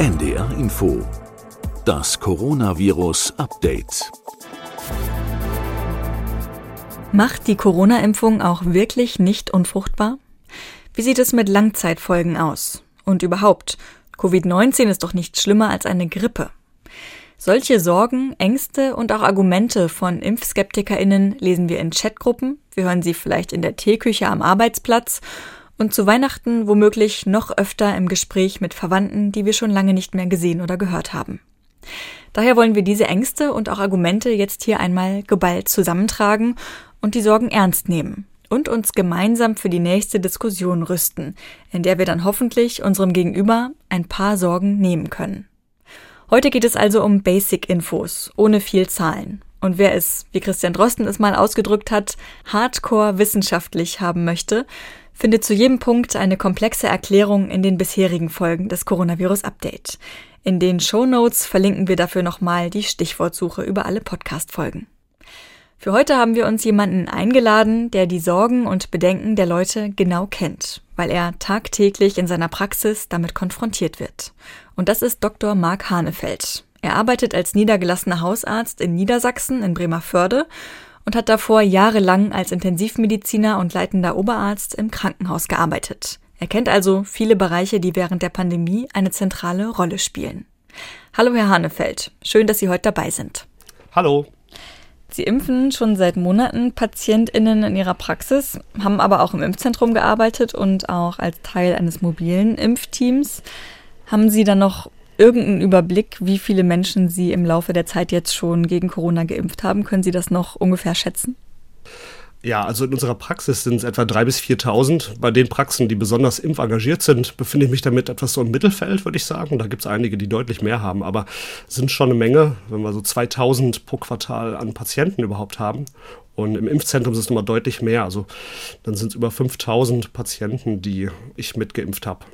NDR Info. Das Coronavirus Update. Macht die Corona-Impfung auch wirklich nicht unfruchtbar? Wie sieht es mit Langzeitfolgen aus? Und überhaupt, Covid-19 ist doch nicht schlimmer als eine Grippe. Solche Sorgen, Ängste und auch Argumente von ImpfskeptikerInnen lesen wir in Chatgruppen, wir hören sie vielleicht in der Teeküche am Arbeitsplatz und zu Weihnachten womöglich noch öfter im Gespräch mit Verwandten, die wir schon lange nicht mehr gesehen oder gehört haben. Daher wollen wir diese Ängste und auch Argumente jetzt hier einmal geballt zusammentragen und die Sorgen ernst nehmen und uns gemeinsam für die nächste Diskussion rüsten, in der wir dann hoffentlich unserem Gegenüber ein paar Sorgen nehmen können. Heute geht es also um Basic-Infos, ohne viel Zahlen. Und wer es, wie Christian Drosten es mal ausgedrückt hat, hardcore wissenschaftlich haben möchte, findet zu jedem Punkt eine komplexe Erklärung in den bisherigen Folgen des Coronavirus Update. In den Show Notes verlinken wir dafür nochmal die Stichwortsuche über alle Podcast-Folgen. Für heute haben wir uns jemanden eingeladen, der die Sorgen und Bedenken der Leute genau kennt, weil er tagtäglich in seiner Praxis damit konfrontiert wird. Und das ist Dr. Marc Hanefeld. Er arbeitet als niedergelassener Hausarzt in Niedersachsen in Bremerförde und hat davor jahrelang als Intensivmediziner und leitender Oberarzt im Krankenhaus gearbeitet. Er kennt also viele Bereiche, die während der Pandemie eine zentrale Rolle spielen. Hallo, Herr Hanefeld. Schön, dass Sie heute dabei sind. Hallo. Sie impfen schon seit Monaten PatientInnen in Ihrer Praxis, haben aber auch im Impfzentrum gearbeitet und auch als Teil eines mobilen Impfteams. Haben Sie dann noch irgendeinen Überblick, wie viele Menschen Sie im Laufe der Zeit jetzt schon gegen Corona geimpft haben? Können Sie das noch ungefähr schätzen? Ja, also in unserer Praxis sind es etwa 3.000 bis 4.000. Bei den Praxen, die besonders impfengagiert sind, befinde ich mich damit etwas so im Mittelfeld, würde ich sagen. Da gibt es einige, die deutlich mehr haben, aber sind schon eine Menge, wenn wir so 2.000 pro Quartal an Patienten überhaupt haben. Und im Impfzentrum ist es nochmal deutlich mehr. Also dann sind es über 5.000 Patienten, die ich mitgeimpft habe.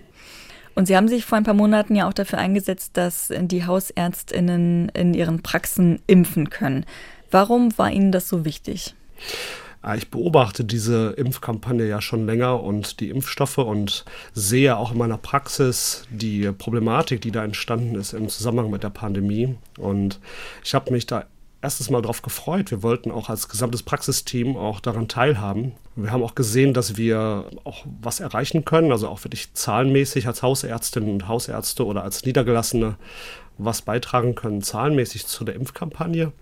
Und Sie haben sich vor ein paar Monaten ja auch dafür eingesetzt, dass die Hausärztinnen in ihren Praxen impfen können. Warum war Ihnen das so wichtig? Ah, ich beobachte diese Impfkampagne ja schon länger und die Impfstoffe und sehe auch in meiner Praxis die Problematik, die da entstanden ist im Zusammenhang mit der Pandemie. Und ich habe mich da erstes Mal darauf gefreut. Wir wollten auch als gesamtes Praxisteam auch daran teilhaben. Wir haben auch gesehen, dass wir auch was erreichen können, also auch wirklich zahlenmäßig als Hausärztinnen und Hausärzte oder als Niedergelassene was beitragen können, zahlenmäßig zu der Impfkampagne.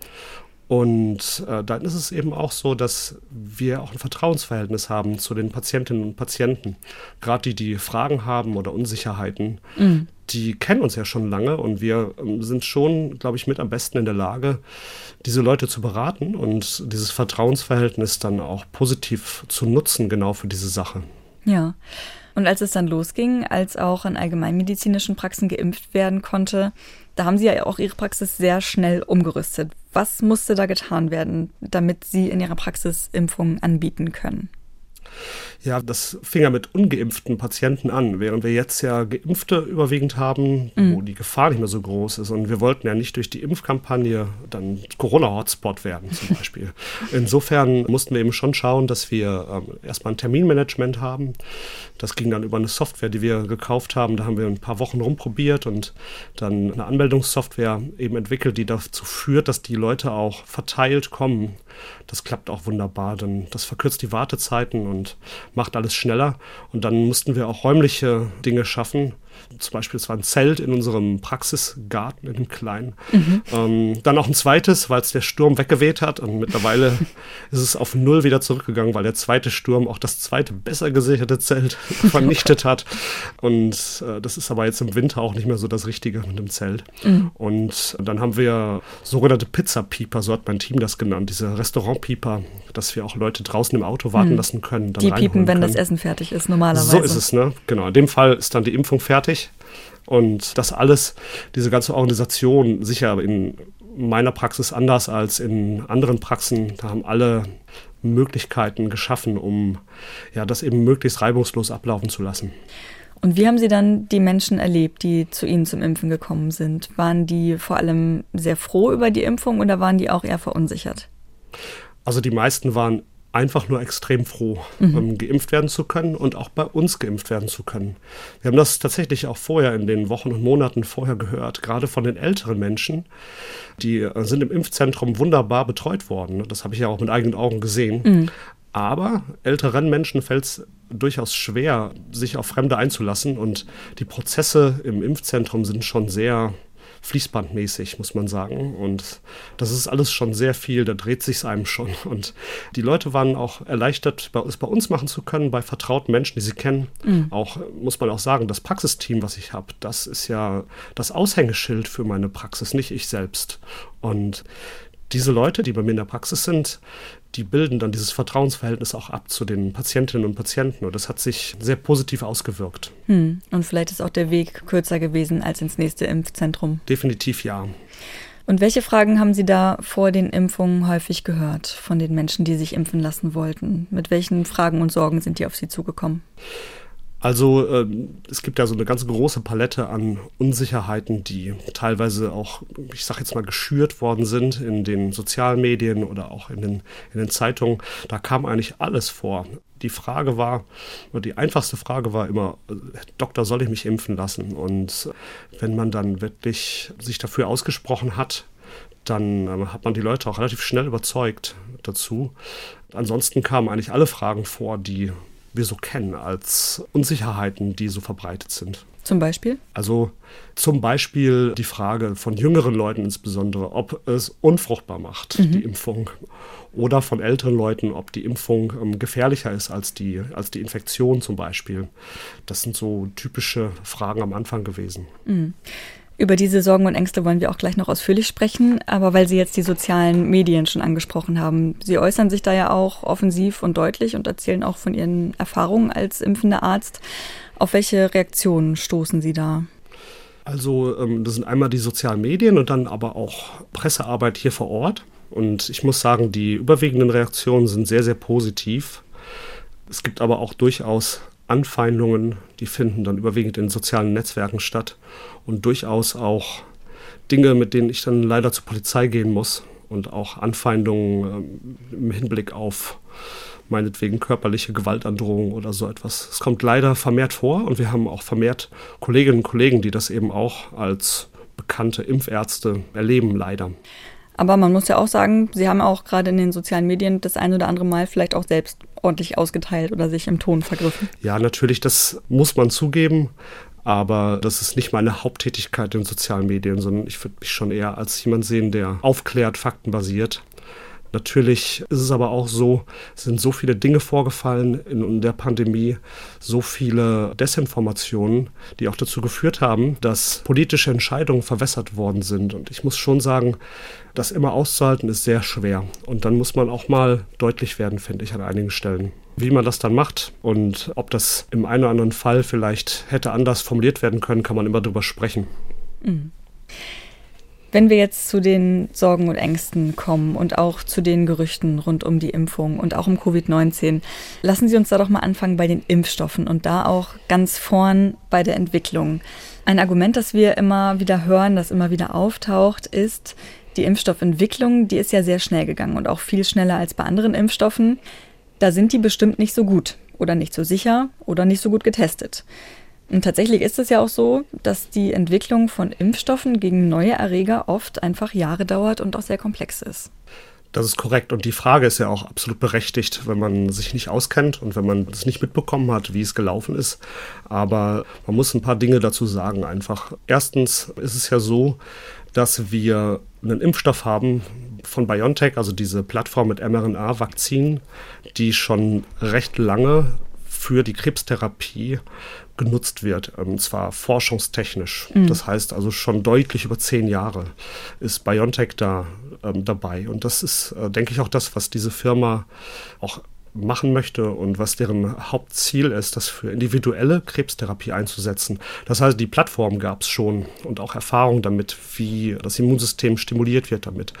Und äh, dann ist es eben auch so, dass wir auch ein Vertrauensverhältnis haben zu den Patientinnen und Patienten. Gerade die, die Fragen haben oder Unsicherheiten, mhm. die kennen uns ja schon lange und wir ähm, sind schon, glaube ich, mit am besten in der Lage, diese Leute zu beraten und dieses Vertrauensverhältnis dann auch positiv zu nutzen, genau für diese Sache. Ja. Und als es dann losging, als auch in allgemeinmedizinischen Praxen geimpft werden konnte, da haben Sie ja auch Ihre Praxis sehr schnell umgerüstet. Was musste da getan werden, damit Sie in Ihrer Praxis Impfungen anbieten können? Ja, das fing ja mit ungeimpften Patienten an, während wir jetzt ja Geimpfte überwiegend haben, mhm. wo die Gefahr nicht mehr so groß ist. Und wir wollten ja nicht durch die Impfkampagne dann Corona-Hotspot werden, zum Beispiel. Insofern mussten wir eben schon schauen, dass wir ähm, erstmal ein Terminmanagement haben. Das ging dann über eine Software, die wir gekauft haben. Da haben wir ein paar Wochen rumprobiert und dann eine Anmeldungssoftware eben entwickelt, die dazu führt, dass die Leute auch verteilt kommen. Das klappt auch wunderbar. Dann, das verkürzt die Wartezeiten und macht alles schneller. Und dann mussten wir auch räumliche Dinge schaffen, zum Beispiel, es war ein Zelt in unserem Praxisgarten, in einem kleinen. Mhm. Ähm, dann auch ein zweites, weil es der Sturm weggeweht hat. Und mittlerweile ist es auf Null wieder zurückgegangen, weil der zweite Sturm auch das zweite besser gesicherte Zelt vernichtet hat. Und äh, das ist aber jetzt im Winter auch nicht mehr so das Richtige mit dem Zelt. Mhm. Und dann haben wir sogenannte Pizza-Pieper, so hat mein Team das genannt, diese Restaurant-Pieper, dass wir auch Leute draußen im Auto warten mhm. lassen können. die piepen, wenn können. das Essen fertig ist, normalerweise. So ist es, ne? Genau. In dem Fall ist dann die Impfung fertig fertig. Und das alles, diese ganze Organisation, sicher in meiner Praxis anders als in anderen Praxen, da haben alle Möglichkeiten geschaffen, um ja, das eben möglichst reibungslos ablaufen zu lassen. Und wie haben Sie dann die Menschen erlebt, die zu Ihnen zum Impfen gekommen sind? Waren die vor allem sehr froh über die Impfung oder waren die auch eher verunsichert? Also die meisten waren einfach nur extrem froh, mhm. ähm, geimpft werden zu können und auch bei uns geimpft werden zu können. Wir haben das tatsächlich auch vorher in den Wochen und Monaten vorher gehört, gerade von den älteren Menschen. Die äh, sind im Impfzentrum wunderbar betreut worden. Das habe ich ja auch mit eigenen Augen gesehen. Mhm. Aber älteren Menschen fällt es durchaus schwer, sich auf Fremde einzulassen. Und die Prozesse im Impfzentrum sind schon sehr fließbandmäßig, muss man sagen. Und das ist alles schon sehr viel, da dreht sich einem schon. Und die Leute waren auch erleichtert, es bei uns machen zu können, bei vertrauten Menschen, die sie kennen. Mhm. Auch, muss man auch sagen, das Praxisteam, was ich habe, das ist ja das Aushängeschild für meine Praxis, nicht ich selbst. Und diese Leute, die bei mir in der Praxis sind, die bilden dann dieses Vertrauensverhältnis auch ab zu den Patientinnen und Patienten. Und das hat sich sehr positiv ausgewirkt. Hm. Und vielleicht ist auch der Weg kürzer gewesen als ins nächste Impfzentrum. Definitiv ja. Und welche Fragen haben Sie da vor den Impfungen häufig gehört von den Menschen, die sich impfen lassen wollten? Mit welchen Fragen und Sorgen sind die auf Sie zugekommen? Also ähm, es gibt ja so eine ganz große Palette an Unsicherheiten, die teilweise auch, ich sage jetzt mal, geschürt worden sind in den sozialen Medien oder auch in den, in den Zeitungen. Da kam eigentlich alles vor. Die Frage war, oder die einfachste Frage war immer, äh, Doktor, soll ich mich impfen lassen? Und wenn man dann wirklich sich dafür ausgesprochen hat, dann äh, hat man die Leute auch relativ schnell überzeugt dazu. Ansonsten kamen eigentlich alle Fragen vor, die wir so kennen als Unsicherheiten, die so verbreitet sind. Zum Beispiel? Also zum Beispiel die Frage von jüngeren Leuten insbesondere, ob es unfruchtbar macht, mhm. die Impfung. Oder von älteren Leuten, ob die Impfung ähm, gefährlicher ist als die, als die Infektion zum Beispiel. Das sind so typische Fragen am Anfang gewesen. Mhm. Über diese Sorgen und Ängste wollen wir auch gleich noch ausführlich sprechen, aber weil Sie jetzt die sozialen Medien schon angesprochen haben, Sie äußern sich da ja auch offensiv und deutlich und erzählen auch von Ihren Erfahrungen als impfender Arzt. Auf welche Reaktionen stoßen Sie da? Also ähm, das sind einmal die sozialen Medien und dann aber auch Pressearbeit hier vor Ort. Und ich muss sagen, die überwiegenden Reaktionen sind sehr, sehr positiv. Es gibt aber auch durchaus Anfeindungen, die finden dann überwiegend in sozialen Netzwerken statt und durchaus auch Dinge, mit denen ich dann leider zur Polizei gehen muss und auch Anfeindungen äh, im Hinblick auf meinetwegen körperliche Gewaltandrohung oder so etwas. Es kommt leider vermehrt vor und wir haben auch vermehrt Kolleginnen und Kollegen, die das eben auch als bekannte Impfärzte erleben, leider. Aber man muss ja auch sagen, Sie haben auch gerade in den sozialen Medien das ein oder andere Mal vielleicht auch selbst ordentlich ausgeteilt oder sich im Ton vergriffen. Ja, natürlich, das muss man zugeben. Aber das ist nicht meine Haupttätigkeit in sozialen Medien, sondern ich würde mich schon eher als jemand sehen, der aufklärt, faktenbasiert. Natürlich ist es aber auch so, es sind so viele Dinge vorgefallen in der Pandemie, so viele Desinformationen, die auch dazu geführt haben, dass politische Entscheidungen verwässert worden sind. Und ich muss schon sagen, das immer auszuhalten ist sehr schwer. Und dann muss man auch mal deutlich werden, finde ich, an einigen Stellen. Wie man das dann macht und ob das im einen oder anderen Fall vielleicht hätte anders formuliert werden können, kann man immer drüber sprechen. Mhm. Wenn wir jetzt zu den Sorgen und Ängsten kommen und auch zu den Gerüchten rund um die Impfung und auch um Covid-19, lassen Sie uns da doch mal anfangen bei den Impfstoffen und da auch ganz vorn bei der Entwicklung. Ein Argument, das wir immer wieder hören, das immer wieder auftaucht, ist, die Impfstoffentwicklung, die ist ja sehr schnell gegangen und auch viel schneller als bei anderen Impfstoffen. Da sind die bestimmt nicht so gut oder nicht so sicher oder nicht so gut getestet. Und tatsächlich ist es ja auch so, dass die Entwicklung von Impfstoffen gegen neue Erreger oft einfach Jahre dauert und auch sehr komplex ist. Das ist korrekt. Und die Frage ist ja auch absolut berechtigt, wenn man sich nicht auskennt und wenn man es nicht mitbekommen hat, wie es gelaufen ist. Aber man muss ein paar Dinge dazu sagen einfach. Erstens ist es ja so, dass wir einen Impfstoff haben von BioNTech, also diese Plattform mit mRNA-Vakzinen, die schon recht lange für die Krebstherapie genutzt wird, und ähm, zwar forschungstechnisch. Mhm. Das heißt also schon deutlich über zehn Jahre ist BioNTech da ähm, dabei. Und das ist, äh, denke ich, auch das, was diese Firma auch machen möchte und was deren Hauptziel ist, das für individuelle Krebstherapie einzusetzen. Das heißt, die Plattform gab es schon und auch Erfahrung damit, wie das Immunsystem stimuliert wird damit.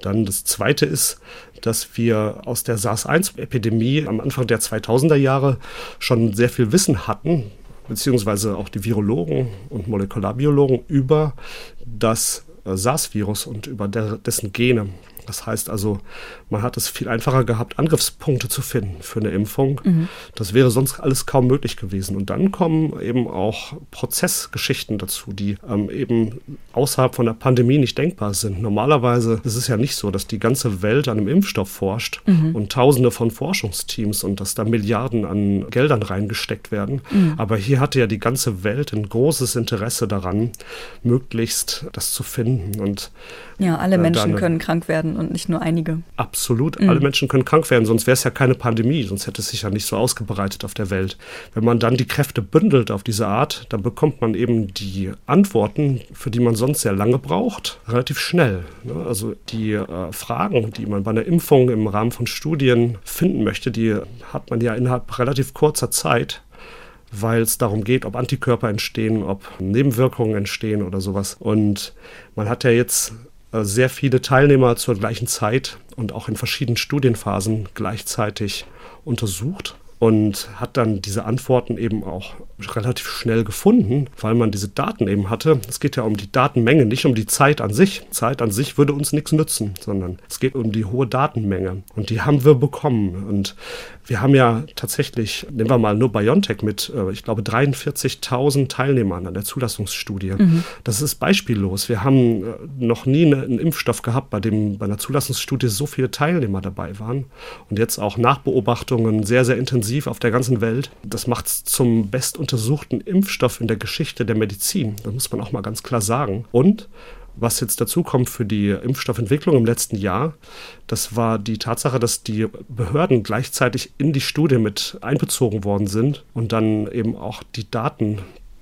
Dann das Zweite ist, dass wir aus der SARS-1-Epidemie am Anfang der 2000er Jahre schon sehr viel Wissen hatten, beziehungsweise auch die Virologen und Molekularbiologen über das äh, SARS-Virus und über dessen Gene. Das heißt also, man hat es viel einfacher gehabt, Angriffspunkte zu finden für eine Impfung. Mhm. Das wäre sonst alles kaum möglich gewesen. Und dann kommen eben auch Prozessgeschichten dazu, die ähm, eben außerhalb von der Pandemie nicht denkbar sind. Normalerweise ist es ja nicht so, dass die ganze Welt an einem Impfstoff forscht mhm. und tausende von Forschungsteams und dass da Milliarden an Geldern reingesteckt werden. Mhm. Aber hier hatte ja die ganze Welt ein großes Interesse daran, möglichst das zu finden. Und ja, alle äh, Menschen können krank werden und nicht nur einige. Absolut, mhm. alle Menschen können krank werden, sonst wäre es ja keine Pandemie, sonst hätte es sich ja nicht so ausgebreitet auf der Welt. Wenn man dann die Kräfte bündelt auf diese Art, dann bekommt man eben die Antworten, für die man sonst sehr lange braucht, relativ schnell. Ne? Also die äh, Fragen, die man bei einer Impfung im Rahmen von Studien finden möchte, die hat man ja innerhalb relativ kurzer Zeit weil es darum geht, ob Antikörper entstehen, ob Nebenwirkungen entstehen oder sowas. Und man hat ja jetzt sehr viele Teilnehmer zur gleichen Zeit und auch in verschiedenen Studienphasen gleichzeitig untersucht und hat dann diese Antworten eben auch relativ schnell gefunden, weil man diese Daten eben hatte. Es geht ja um die Datenmenge, nicht um die Zeit an sich. Zeit an sich würde uns nichts nützen, sondern es geht um die hohe Datenmenge. Und die haben wir bekommen. Und wir haben ja tatsächlich, nehmen wir mal nur BioNTech mit, äh, ich glaube, 43.000 Teilnehmern an der Zulassungsstudie. Mhm. Das ist beispiellos. Wir haben äh, noch nie einen Impfstoff gehabt, bei dem bei einer Zulassungsstudie so viele Teilnehmer dabei waren. Und jetzt auch Nachbeobachtungen sehr, sehr intensiv auf der ganzen Welt. Das macht es zum bestuntersuchten Impfstoff in der Geschichte der Medizin. Das muss man auch mal ganz klar sagen. Und was jetzt dazu kommt für die Impfstoffentwicklung im letzten Jahr, das war die Tatsache, dass die Behörden gleichzeitig in die Studie mit einbezogen worden sind und dann eben auch die Daten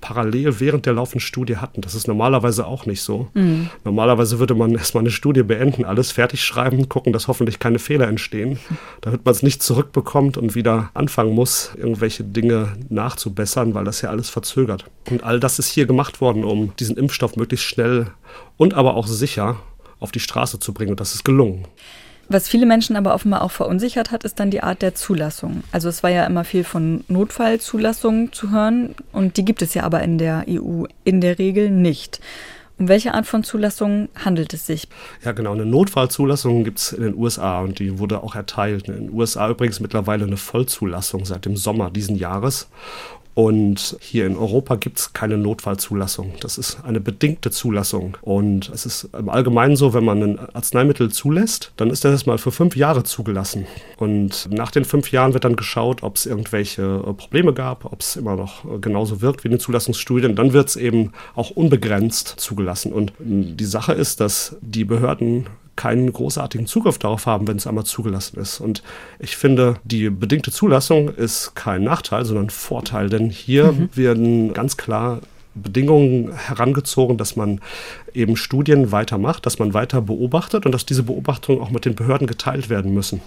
parallel während der laufenden Studie hatten. Das ist normalerweise auch nicht so. Mhm. Normalerweise würde man erstmal eine Studie beenden, alles fertig schreiben, gucken, dass hoffentlich keine Fehler entstehen, damit man es nicht zurückbekommt und wieder anfangen muss, irgendwelche Dinge nachzubessern, weil das ja alles verzögert. Und all das ist hier gemacht worden, um diesen Impfstoff möglichst schnell und aber auch sicher auf die Straße zu bringen. Und das ist gelungen. Was viele Menschen aber offenbar auch verunsichert hat, ist dann die Art der Zulassung. Also es war ja immer viel von Notfallzulassungen zu hören und die gibt es ja aber in der EU in der Regel nicht. Um welche Art von Zulassung handelt es sich? Ja, genau. Eine Notfallzulassung gibt es in den USA und die wurde auch erteilt. In den USA übrigens mittlerweile eine Vollzulassung seit dem Sommer diesen Jahres. Und hier in Europa gibt es keine Notfallzulassung. Das ist eine bedingte Zulassung. Und es ist im Allgemeinen so, wenn man ein Arzneimittel zulässt, dann ist das erstmal für fünf Jahre zugelassen. Und nach den fünf Jahren wird dann geschaut, ob es irgendwelche äh, Probleme gab, ob es immer noch äh, genauso wirkt wie in den Zulassungsstudien. Dann wird es eben auch unbegrenzt zugelassen. Und die Sache ist, dass die Behörden keinen großartigen Zugriff darauf haben, wenn es einmal zugelassen ist. Und ich finde, die bedingte Zulassung ist kein Nachteil, sondern Vorteil, denn hier mhm. werden ganz klar Bedingungen herangezogen, dass man eben Studien weitermacht, dass man weiter beobachtet und dass diese Beobachtungen auch mit den Behörden geteilt werden müssen.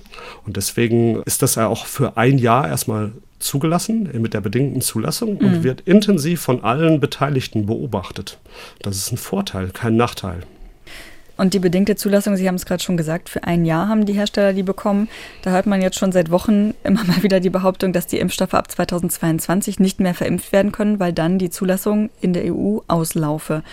Und deswegen ist das ja auch für ein Jahr erstmal zugelassen mit der bedingten Zulassung und mhm. wird intensiv von allen Beteiligten beobachtet. Das ist ein Vorteil, kein Nachteil. Und die bedingte Zulassung, Sie haben es gerade schon gesagt, für ein Jahr haben die Hersteller die bekommen. Da hört man jetzt schon seit Wochen immer mal wieder die Behauptung, dass die Impfstoffe ab 2022 nicht mehr verimpft werden können, weil dann die Zulassung in der EU auslaufe.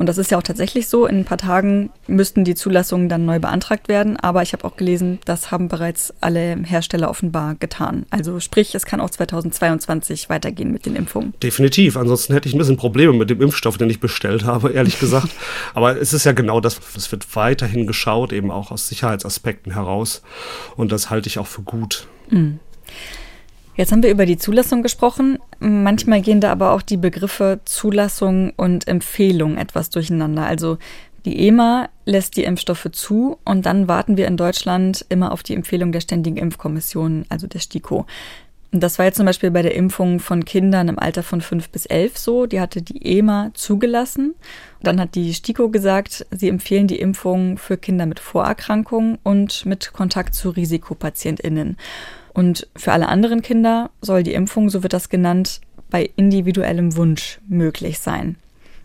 Und das ist ja auch tatsächlich so. In ein paar Tagen müssten die Zulassungen dann neu beantragt werden. Aber ich habe auch gelesen, das haben bereits alle Hersteller offenbar getan. Also sprich, es kann auch 2022 weitergehen mit den Impfungen. Definitiv. Ansonsten hätte ich ein bisschen Probleme mit dem Impfstoff, den ich bestellt habe, ehrlich gesagt. Aber es ist ja genau das. Es wird weiterhin geschaut, eben auch aus Sicherheitsaspekten heraus. Und das halte ich auch für gut. Mhm. Jetzt haben wir über die Zulassung gesprochen. Manchmal gehen da aber auch die Begriffe Zulassung und Empfehlung etwas durcheinander. Also die EMA lässt die Impfstoffe zu und dann warten wir in Deutschland immer auf die Empfehlung der Ständigen Impfkommission, also der STIKO. Und das war jetzt zum Beispiel bei der Impfung von Kindern im Alter von fünf bis elf so. Die hatte die EMA zugelassen. Dann hat die STIKO gesagt, sie empfehlen die Impfung für Kinder mit Vorerkrankungen und mit Kontakt zu RisikopatientInnen. Und für alle anderen Kinder soll die Impfung, so wird das genannt, bei individuellem Wunsch möglich sein.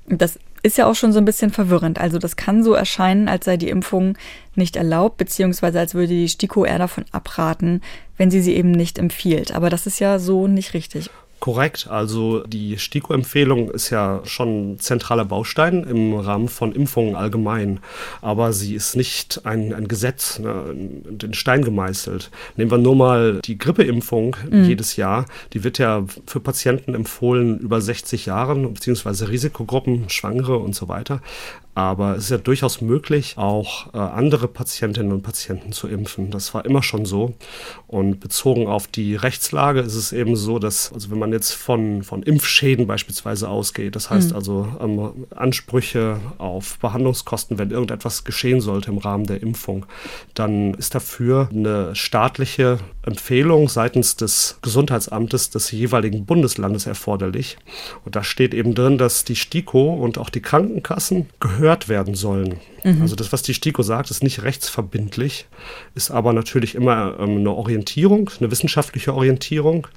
Das ist ja auch schon so ein bisschen verwirrend. Also das kann so erscheinen, als sei die Impfung nicht erlaubt, beziehungsweise als würde die STIKO eher davon abraten, wenn sie sie eben nicht empfiehlt. Aber das ist ja so nicht richtig. Korrekt, also die STIKO-Empfehlung ist ja schon ein zentraler Baustein im Rahmen von Impfungen allgemein, aber sie ist nicht ein, ein Gesetz, ne, in den Stein gemeißelt. Nehmen wir nur mal die Grippeimpfung mhm. jedes Jahr, die wird ja für Patienten empfohlen über 60 Jahren, beziehungsweise Risikogruppen, Schwangere und so weiter. Aber es ist ja durchaus möglich, auch äh, andere Patientinnen und Patienten zu impfen. Das war immer schon so. Und bezogen auf die Rechtslage ist es eben so, dass, also wenn man jetzt von, von Impfschäden beispielsweise ausgeht, das heißt mhm. also ähm, Ansprüche auf Behandlungskosten, wenn irgendetwas geschehen sollte im Rahmen der Impfung, dann ist dafür eine staatliche Empfehlung seitens des Gesundheitsamtes des jeweiligen Bundeslandes erforderlich. Und da steht eben drin, dass die STIKO und auch die Krankenkassen gehört werden sollen. Mhm. Also das, was die STIKO sagt, ist nicht rechtsverbindlich, ist aber natürlich immer ähm, eine Orientierung, eine wissenschaftliche Orientierung.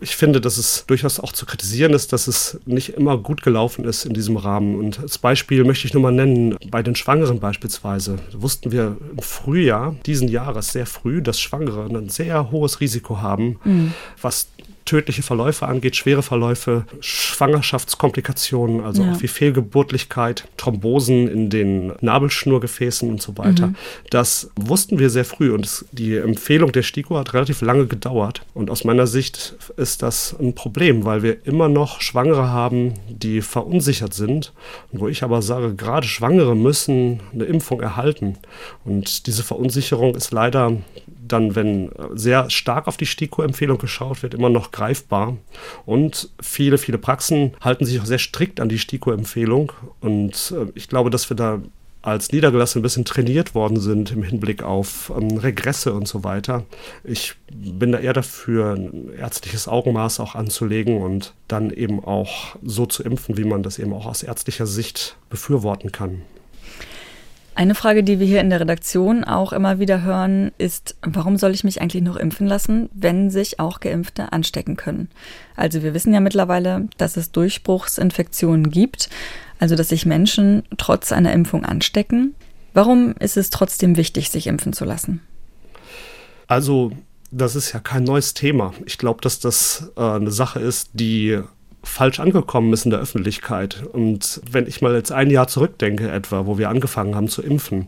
Ich finde, dass es durchaus auch zu kritisieren ist, dass es nicht immer gut gelaufen ist in diesem Rahmen. Und als Beispiel möchte ich nur mal nennen, bei den Schwangeren beispielsweise, wussten wir im Frühjahr diesen Jahres sehr früh, dass Schwangere ein sehr hohes Risiko haben, mhm. was tödliche Verläufe angeht, schwere Verläufe, Schwangerschaftskomplikationen, also ja. auch wie Fehlgeburtlichkeit, Thrombosen in den Nabelschnurgefäßen und so weiter. Mhm. Das wussten wir sehr früh und es, die Empfehlung der STIKO hat relativ lange gedauert. Und aus meiner Sicht ist das ein Problem, weil wir immer noch Schwangere haben, die verunsichert sind. Und wo ich aber sage, gerade Schwangere müssen eine Impfung erhalten. Und diese Verunsicherung ist leider dann, wenn sehr stark auf die STIKO-Empfehlung geschaut wird, immer noch greifbar. Und viele, viele Praxen halten sich auch sehr strikt an die STIKO-Empfehlung. Und äh, ich glaube, dass wir da als Niedergelassen ein bisschen trainiert worden sind im Hinblick auf ähm, Regresse und so weiter. Ich bin da eher dafür, ein ärztliches Augenmaß auch anzulegen und dann eben auch so zu impfen, wie man das eben auch aus ärztlicher Sicht befürworten kann. Eine Frage, die wir hier in der Redaktion auch immer wieder hören, ist, warum soll ich mich eigentlich noch impfen lassen, wenn sich auch Geimpfte anstecken können? Also wir wissen ja mittlerweile, dass es Durchbruchsinfektionen gibt, also dass sich Menschen trotz einer Impfung anstecken. Warum ist es trotzdem wichtig, sich impfen zu lassen? Also das ist ja kein neues Thema. Ich glaube, dass das äh, eine Sache ist, die falsch angekommen ist in der Öffentlichkeit. Und wenn ich mal jetzt ein Jahr zurückdenke etwa, wo wir angefangen haben zu impfen,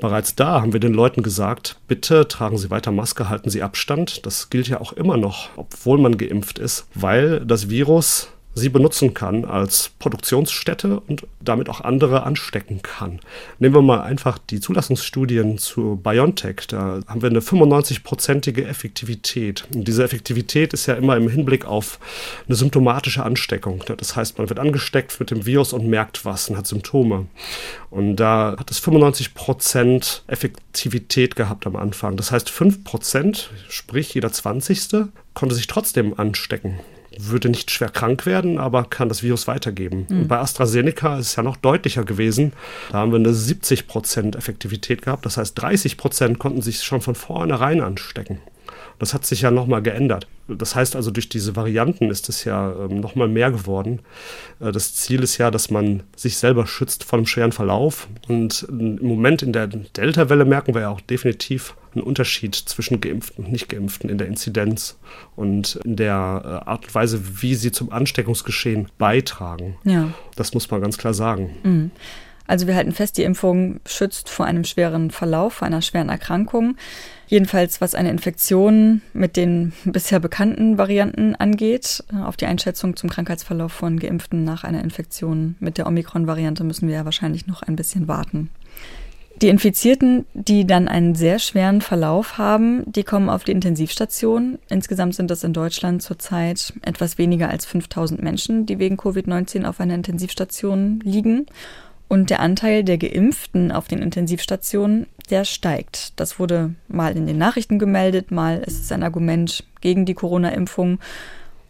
bereits da haben wir den Leuten gesagt, bitte tragen Sie weiter Maske, halten Sie Abstand. Das gilt ja auch immer noch, obwohl man geimpft ist, weil das Virus sie benutzen kann als Produktionsstätte und damit auch andere anstecken kann. Nehmen wir mal einfach die Zulassungsstudien zu BioNTech. Da haben wir eine 95-prozentige Effektivität. Und diese Effektivität ist ja immer im Hinblick auf eine symptomatische Ansteckung. Das heißt, man wird angesteckt mit dem Virus und merkt was und hat Symptome. Und da hat es 95 Prozent Effektivität gehabt am Anfang. Das heißt, 5 Prozent, sprich jeder 20. konnte sich trotzdem anstecken würde nicht schwer krank werden, aber kann das Virus weitergeben. Mhm. Und bei AstraZeneca ist es ja noch deutlicher gewesen. Da haben wir eine 70 Prozent Effektivität gehabt. Das heißt, 30 Prozent konnten sich schon von vornherein anstecken. Das hat sich ja nochmal geändert. Das heißt also, durch diese Varianten ist es ja ähm, nochmal mehr geworden. Äh, das Ziel ist ja, dass man sich selber schützt vor einem schweren Verlauf. Und im Moment in der Delta-Welle merken wir ja auch definitiv einen Unterschied zwischen Geimpften und Nicht-Geimpften in der Inzidenz und in der äh, Art und Weise, wie sie zum Ansteckungsgeschehen beitragen. Ja. Das muss man ganz klar sagen. Mhm. Also wir halten fest, die Impfung schützt vor einem schweren Verlauf, vor einer schweren Erkrankung. Jedenfalls was eine Infektion mit den bisher bekannten Varianten angeht. Auf die Einschätzung zum Krankheitsverlauf von Geimpften nach einer Infektion mit der Omikron-Variante müssen wir ja wahrscheinlich noch ein bisschen warten. Die Infizierten, die dann einen sehr schweren Verlauf haben, die kommen auf die Intensivstation. Insgesamt sind es in Deutschland zurzeit etwas weniger als 5000 Menschen, die wegen Covid-19 auf einer Intensivstation liegen. Und der Anteil der Geimpften auf den Intensivstationen, der steigt. Das wurde mal in den Nachrichten gemeldet, mal ist es ein Argument gegen die Corona-Impfung.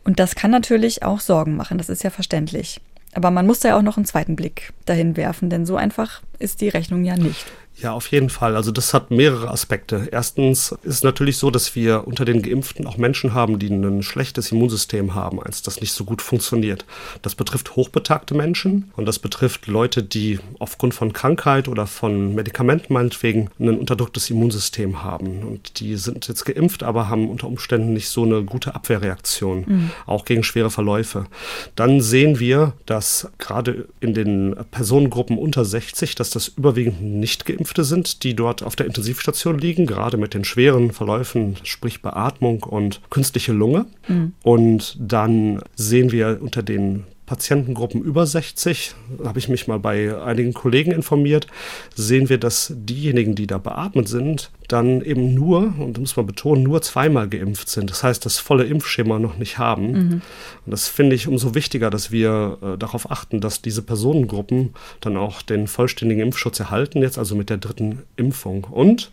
Und das kann natürlich auch Sorgen machen, das ist ja verständlich. Aber man muss da ja auch noch einen zweiten Blick dahin werfen, denn so einfach ist die Rechnung ja nicht. Ja, auf jeden Fall. Also das hat mehrere Aspekte. Erstens ist es natürlich so, dass wir unter den Geimpften auch Menschen haben, die ein schlechtes Immunsystem haben, eins, das nicht so gut funktioniert. Das betrifft hochbetagte Menschen und das betrifft Leute, die aufgrund von Krankheit oder von Medikamenten meinetwegen ein unterdrücktes Immunsystem haben. Und die sind jetzt geimpft, aber haben unter Umständen nicht so eine gute Abwehrreaktion, mhm. auch gegen schwere Verläufe. Dann sehen wir, dass gerade in den Personengruppen unter 60, dass das überwiegend nicht geimpft Geimpfte sind, die dort auf der Intensivstation liegen, gerade mit den schweren Verläufen, sprich Beatmung und künstliche Lunge. Mhm. Und dann sehen wir unter den Patientengruppen über 60, habe ich mich mal bei einigen Kollegen informiert, sehen wir, dass diejenigen, die da beatmet sind, dann eben nur, und das muss man betonen, nur zweimal geimpft sind. Das heißt, das volle Impfschema noch nicht haben. Mhm. Und das finde ich umso wichtiger, dass wir äh, darauf achten, dass diese Personengruppen dann auch den vollständigen Impfschutz erhalten, jetzt also mit der dritten Impfung. Und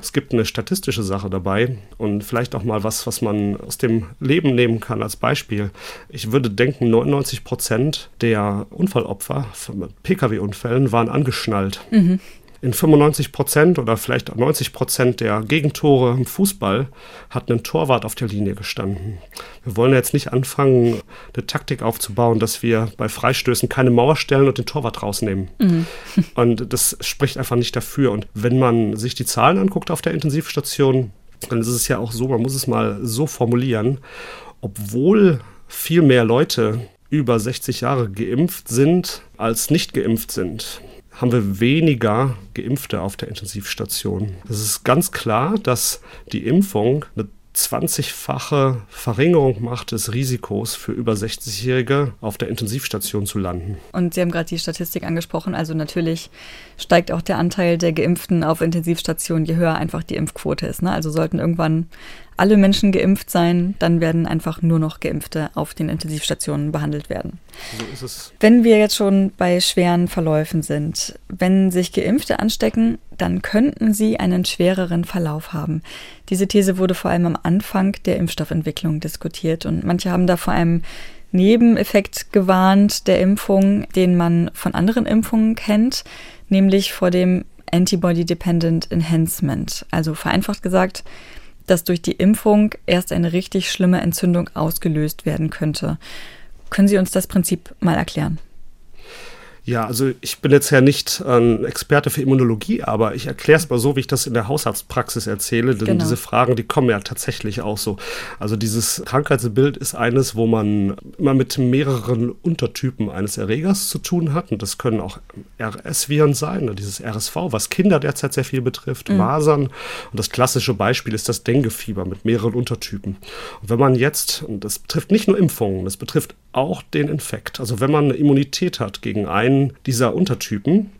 es gibt eine statistische Sache dabei und vielleicht auch mal was, was man aus dem Leben nehmen kann als Beispiel. Ich würde denken, 99 Prozent der Unfallopfer von Pkw-Unfällen waren angeschnallt. Mhm in 95 Prozent oder vielleicht 90 Prozent der Gegentore im Fußball hat ein Torwart auf der Linie gestanden. Wir wollen jetzt nicht anfangen, eine Taktik aufzubauen, dass wir bei Freistößen keine Mauer stellen und den Torwart rausnehmen. Mhm. Und das spricht einfach nicht dafür. Und wenn man sich die Zahlen anguckt auf der Intensivstation, dann ist es ja auch so, man muss es mal so formulieren, obwohl viel mehr Leute über 60 Jahre geimpft sind, als nicht geimpft sind haben wir weniger Geimpfte auf der Intensivstation. Es ist ganz klar, dass die Impfung eine 20-fache Verringerung macht des Risikos für über 60-Jährige auf der Intensivstation zu landen. Und Sie haben gerade die Statistik angesprochen. Also natürlich steigt auch der Anteil der Geimpften auf Intensivstationen, je höher einfach die Impfquote ist. Ne? Also sollten irgendwann alle Menschen geimpft sein, dann werden einfach nur noch Geimpfte auf den Intensivstationen behandelt werden. So ist es. Wenn wir jetzt schon bei schweren Verläufen sind, wenn sich Geimpfte anstecken, dann könnten sie einen schwereren Verlauf haben. Diese These wurde vor allem am Anfang der Impfstoffentwicklung diskutiert und manche haben da vor allem Nebeneffekt gewarnt der Impfung, den man von anderen Impfungen kennt, nämlich vor dem Antibody-Dependent Enhancement. Also vereinfacht gesagt, dass durch die Impfung erst eine richtig schlimme Entzündung ausgelöst werden könnte. Können Sie uns das Prinzip mal erklären? Ja, also ich bin jetzt ja nicht ein Experte für Immunologie, aber ich erkläre es mal so, wie ich das in der Hausarztpraxis erzähle, denn genau. diese Fragen, die kommen ja tatsächlich auch so. Also dieses Krankheitsbild ist eines, wo man immer mit mehreren Untertypen eines Erregers zu tun hat und das können auch RS-Viren sein, ne, dieses RSV, was Kinder derzeit sehr viel betrifft, mhm. Masern und das klassische Beispiel ist das Dengue-Fieber mit mehreren Untertypen. Und wenn man jetzt, und das betrifft nicht nur Impfungen, das betrifft auch den Infekt, also wenn man eine Immunität hat gegen einen dieser Untertypen,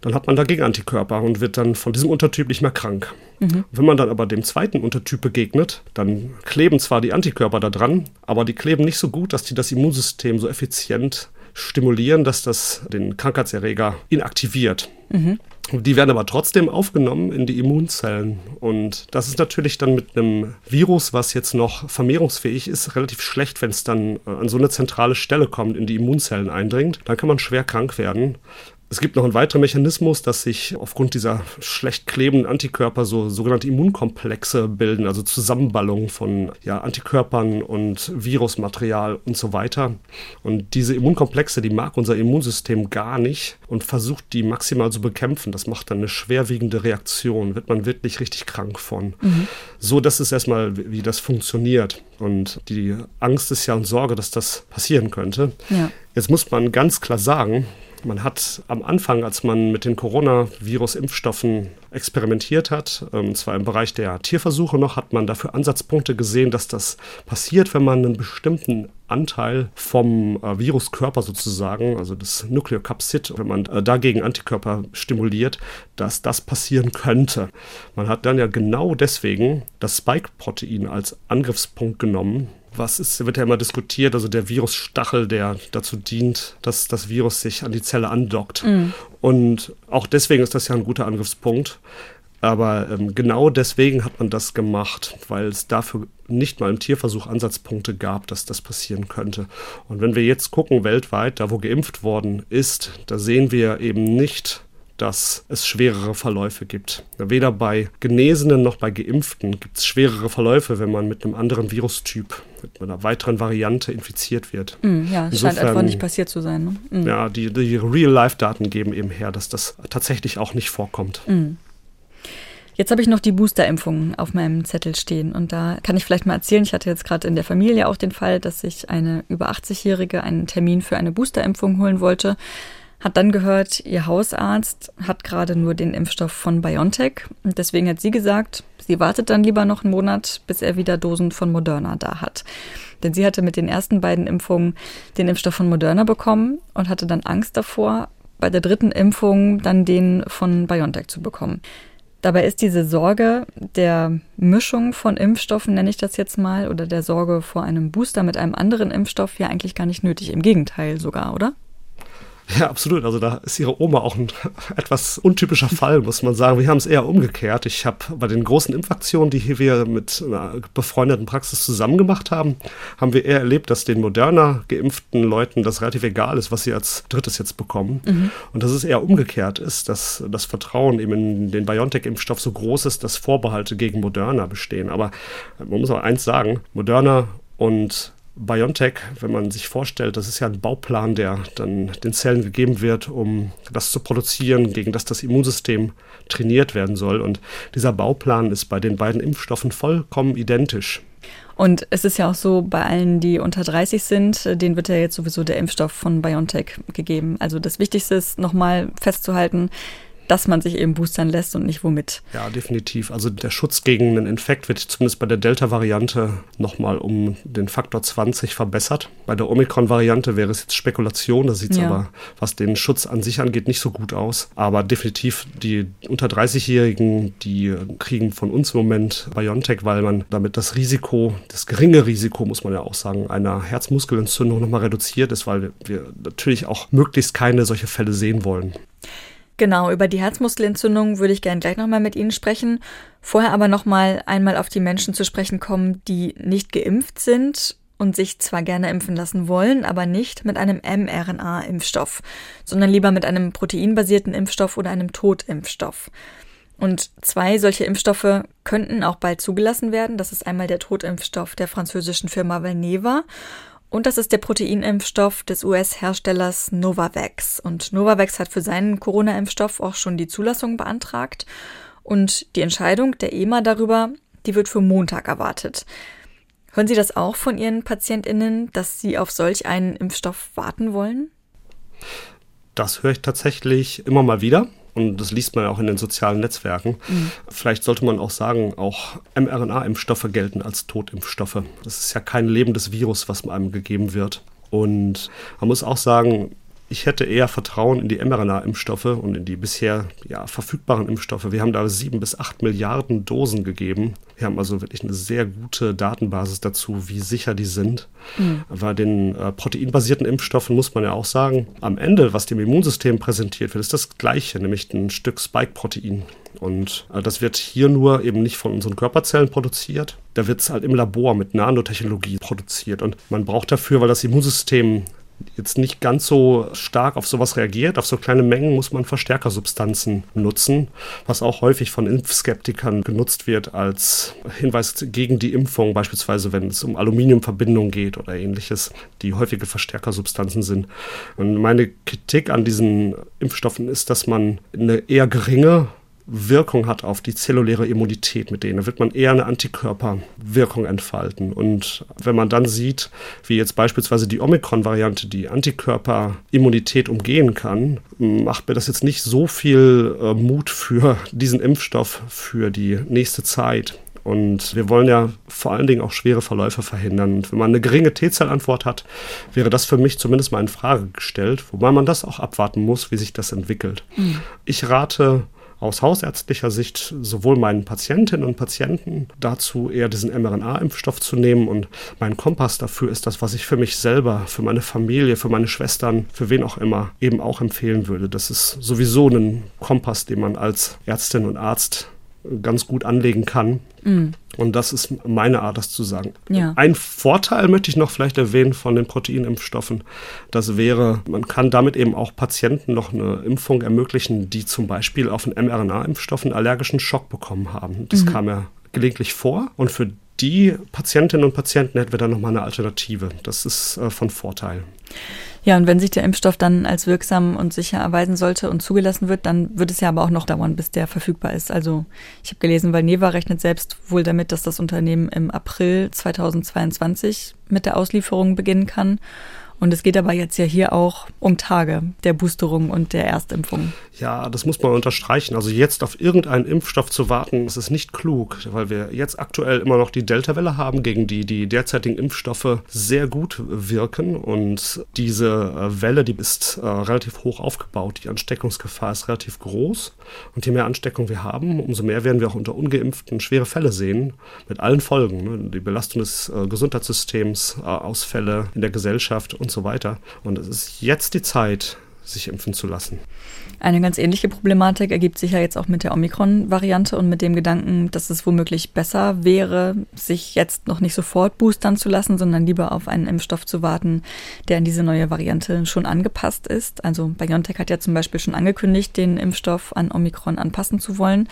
dann hat man dagegen Antikörper und wird dann von diesem Untertyp nicht mehr krank. Mhm. Wenn man dann aber dem zweiten Untertyp begegnet, dann kleben zwar die Antikörper da dran, aber die kleben nicht so gut, dass die das Immunsystem so effizient stimulieren, dass das den Krankheitserreger inaktiviert. Mhm. Die werden aber trotzdem aufgenommen in die Immunzellen. Und das ist natürlich dann mit einem Virus, was jetzt noch vermehrungsfähig ist, relativ schlecht, wenn es dann äh, an so eine zentrale Stelle kommt, in die Immunzellen eindringt. Dann kann man schwer krank werden. Es gibt noch einen weiteren Mechanismus, dass sich aufgrund dieser schlecht klebenden Antikörper so sogenannte Immunkomplexe bilden, also Zusammenballungen von ja, Antikörpern und Virusmaterial und so weiter. Und diese Immunkomplexe, die mag unser Immunsystem gar nicht und versucht die maximal zu bekämpfen. Das macht dann eine schwerwiegende Reaktion, wird man wirklich richtig krank von. Mhm. So, das ist erstmal, wie das funktioniert. Und die Angst ist ja und Sorge, dass das passieren könnte. Ja. Jetzt muss man ganz klar sagen, man hat am Anfang, als man mit den Coronavirus-Impfstoffen experimentiert hat, und ähm, zwar im Bereich der Tierversuche noch, hat man dafür Ansatzpunkte gesehen, dass das passiert, wenn man einen bestimmten Anteil vom äh, Viruskörper sozusagen, also das Nukleokapsid, wenn man äh, dagegen Antikörper stimuliert, dass das passieren könnte. Man hat dann ja genau deswegen das Spike-Protein als Angriffspunkt genommen, was ist, wird ja immer diskutiert, also der Virusstachel, der dazu dient, dass das Virus sich an die Zelle andockt. Mhm. Und auch deswegen ist das ja ein guter Angriffspunkt. Aber ähm, genau deswegen hat man das gemacht, weil es dafür nicht mal im Tierversuch Ansatzpunkte gab, dass das passieren könnte. Und wenn wir jetzt gucken weltweit, da wo geimpft worden ist, da sehen wir eben nicht dass es schwerere Verläufe gibt. Weder bei Genesenen noch bei Geimpften gibt es schwerere Verläufe, wenn man mit einem anderen Virustyp, mit einer weiteren Variante infiziert wird. Mm, ja, es scheint einfach nicht passiert zu sein. Ne? Mm. Ja, die, die Real-Life-Daten geben eben her, dass das tatsächlich auch nicht vorkommt. Mm. Jetzt habe ich noch die Boosterimpfungen auf meinem Zettel stehen und da kann ich vielleicht mal erzählen, ich hatte jetzt gerade in der Familie auch den Fall, dass sich eine über 80-Jährige einen Termin für eine Boosterimpfung holen wollte, hat dann gehört, ihr Hausarzt hat gerade nur den Impfstoff von BioNTech und deswegen hat sie gesagt, sie wartet dann lieber noch einen Monat, bis er wieder Dosen von Moderna da hat. Denn sie hatte mit den ersten beiden Impfungen den Impfstoff von Moderna bekommen und hatte dann Angst davor, bei der dritten Impfung dann den von BioNTech zu bekommen. Dabei ist diese Sorge der Mischung von Impfstoffen, nenne ich das jetzt mal, oder der Sorge vor einem Booster mit einem anderen Impfstoff ja eigentlich gar nicht nötig. Im Gegenteil sogar, oder? Ja, absolut. Also da ist ihre Oma auch ein etwas untypischer Fall, muss man sagen. Wir haben es eher umgekehrt. Ich habe bei den großen Impfaktionen, die hier wir mit einer befreundeten Praxis zusammen gemacht haben, haben wir eher erlebt, dass den moderner geimpften Leuten das relativ egal ist, was sie als drittes jetzt bekommen. Mhm. Und dass es eher umgekehrt ist, dass das Vertrauen eben in den BioNTech-Impfstoff so groß ist, dass Vorbehalte gegen Moderna bestehen. Aber man muss auch eins sagen, Moderna und BioNTech, wenn man sich vorstellt, das ist ja ein Bauplan, der dann den Zellen gegeben wird, um das zu produzieren, gegen das das Immunsystem trainiert werden soll. Und dieser Bauplan ist bei den beiden Impfstoffen vollkommen identisch. Und es ist ja auch so, bei allen, die unter 30 sind, denen wird ja jetzt sowieso der Impfstoff von BioNTech gegeben. Also das Wichtigste ist nochmal festzuhalten, dass man sich eben boostern lässt und nicht womit. Ja, definitiv. Also der Schutz gegen einen Infekt wird zumindest bei der Delta-Variante nochmal um den Faktor 20 verbessert. Bei der Omikron-Variante wäre es jetzt Spekulation, da sieht es ja. aber, was den Schutz an sich angeht, nicht so gut aus. Aber definitiv die unter 30-Jährigen, die kriegen von uns im Moment BioNTech, weil man damit das Risiko, das geringe Risiko, muss man ja auch sagen, einer Herzmuskelentzündung nochmal reduziert ist, weil wir natürlich auch möglichst keine solche Fälle sehen wollen. Genau, über die Herzmuskelentzündung würde ich gerne gleich nochmal mit Ihnen sprechen. Vorher aber nochmal einmal auf die Menschen zu sprechen kommen, die nicht geimpft sind und sich zwar gerne impfen lassen wollen, aber nicht mit einem mRNA-Impfstoff, sondern lieber mit einem proteinbasierten Impfstoff oder einem Totimpfstoff. Und zwei solche Impfstoffe könnten auch bald zugelassen werden. Das ist einmal der Totimpfstoff der französischen Firma Valneva und das ist der Proteinimpfstoff des US-Herstellers Novavax. Und Novavax hat für seinen Corona-Impfstoff auch schon die Zulassung beantragt. Und die Entscheidung der EMA darüber, die wird für Montag erwartet. Hören Sie das auch von Ihren PatientInnen, dass Sie auf solch einen Impfstoff warten wollen? Das höre ich tatsächlich immer mal wieder. Und das liest man ja auch in den sozialen Netzwerken. Mhm. Vielleicht sollte man auch sagen, auch mRNA-Impfstoffe gelten als Totimpfstoffe. Das ist ja kein lebendes Virus, was einem gegeben wird. Und man muss auch sagen, ich hätte eher Vertrauen in die mRNA-Impfstoffe und in die bisher ja, verfügbaren Impfstoffe. Wir haben da sieben bis acht Milliarden Dosen gegeben. Wir haben also wirklich eine sehr gute Datenbasis dazu, wie sicher die sind. Mhm. Bei den äh, proteinbasierten Impfstoffen muss man ja auch sagen, am Ende, was dem Immunsystem präsentiert wird, ist das Gleiche, nämlich ein Stück Spike-Protein. Und äh, das wird hier nur eben nicht von unseren Körperzellen produziert. Da wird es halt im Labor mit Nanotechnologie produziert. Und man braucht dafür, weil das Immunsystem jetzt nicht ganz so stark auf sowas reagiert. Auf so kleine Mengen muss man Verstärkersubstanzen nutzen, was auch häufig von Impfskeptikern genutzt wird als Hinweis gegen die Impfung, beispielsweise wenn es um Aluminiumverbindungen geht oder ähnliches, die häufige Verstärkersubstanzen sind. Und meine Kritik an diesen Impfstoffen ist, dass man eine eher geringe Wirkung hat auf die zelluläre Immunität mit denen. Da wird man eher eine Antikörperwirkung entfalten. Und wenn man dann sieht, wie jetzt beispielsweise die Omikron-Variante die Antikörperimmunität umgehen kann, macht mir das jetzt nicht so viel äh, Mut für diesen Impfstoff für die nächste Zeit. Und wir wollen ja vor allen Dingen auch schwere Verläufe verhindern. Und wenn man eine geringe T-Zellantwort hat, wäre das für mich zumindest mal in Frage gestellt, wobei man das auch abwarten muss, wie sich das entwickelt. Mhm. Ich rate aus hausärztlicher Sicht sowohl meinen Patientinnen und Patienten dazu, eher diesen mRNA-Impfstoff zu nehmen. Und mein Kompass dafür ist das, was ich für mich selber, für meine Familie, für meine Schwestern, für wen auch immer eben auch empfehlen würde. Das ist sowieso ein Kompass, den man als Ärztin und Arzt ganz gut anlegen kann. Mhm. Und das ist meine Art, das zu sagen. Ja. Ein Vorteil möchte ich noch vielleicht erwähnen von den Proteinimpfstoffen. Das wäre, man kann damit eben auch Patienten noch eine Impfung ermöglichen, die zum Beispiel auf einen mRNA-Impfstoff einen allergischen Schock bekommen haben. Das mhm. kam ja gelegentlich vor. Und für die Patientinnen und Patienten hätten wir dann nochmal eine Alternative. Das ist äh, von Vorteil. Ja, und wenn sich der Impfstoff dann als wirksam und sicher erweisen sollte und zugelassen wird, dann wird es ja aber auch noch dauern, bis der verfügbar ist. Also ich habe gelesen, Valneva rechnet selbst wohl damit, dass das Unternehmen im April 2022 mit der Auslieferung beginnen kann. Und es geht aber jetzt ja hier auch um Tage der Boosterung und der Erstimpfung. Ja, das muss man unterstreichen. Also jetzt auf irgendeinen Impfstoff zu warten, das ist nicht klug, weil wir jetzt aktuell immer noch die Delta-Welle haben, gegen die die derzeitigen Impfstoffe sehr gut wirken. Und diese äh, Welle, die ist äh, relativ hoch aufgebaut. Die Ansteckungsgefahr ist relativ groß. Und je mehr Ansteckung wir haben, umso mehr werden wir auch unter Ungeimpften schwere Fälle sehen, mit allen Folgen. Ne? Die Belastung des äh, Gesundheitssystems, Ausfälle in der Gesellschaft und so weiter. Und es ist jetzt die Zeit, sich impfen zu lassen. Eine ganz ähnliche Problematik ergibt sich ja jetzt auch mit der Omikron-Variante und mit dem Gedanken, dass es womöglich besser wäre, sich jetzt noch nicht sofort boostern zu lassen, sondern lieber auf einen Impfstoff zu warten, der an diese neue Variante schon angepasst ist. Also BioNTech hat ja zum Beispiel schon angekündigt, den Impfstoff an Omikron anpassen zu wollen.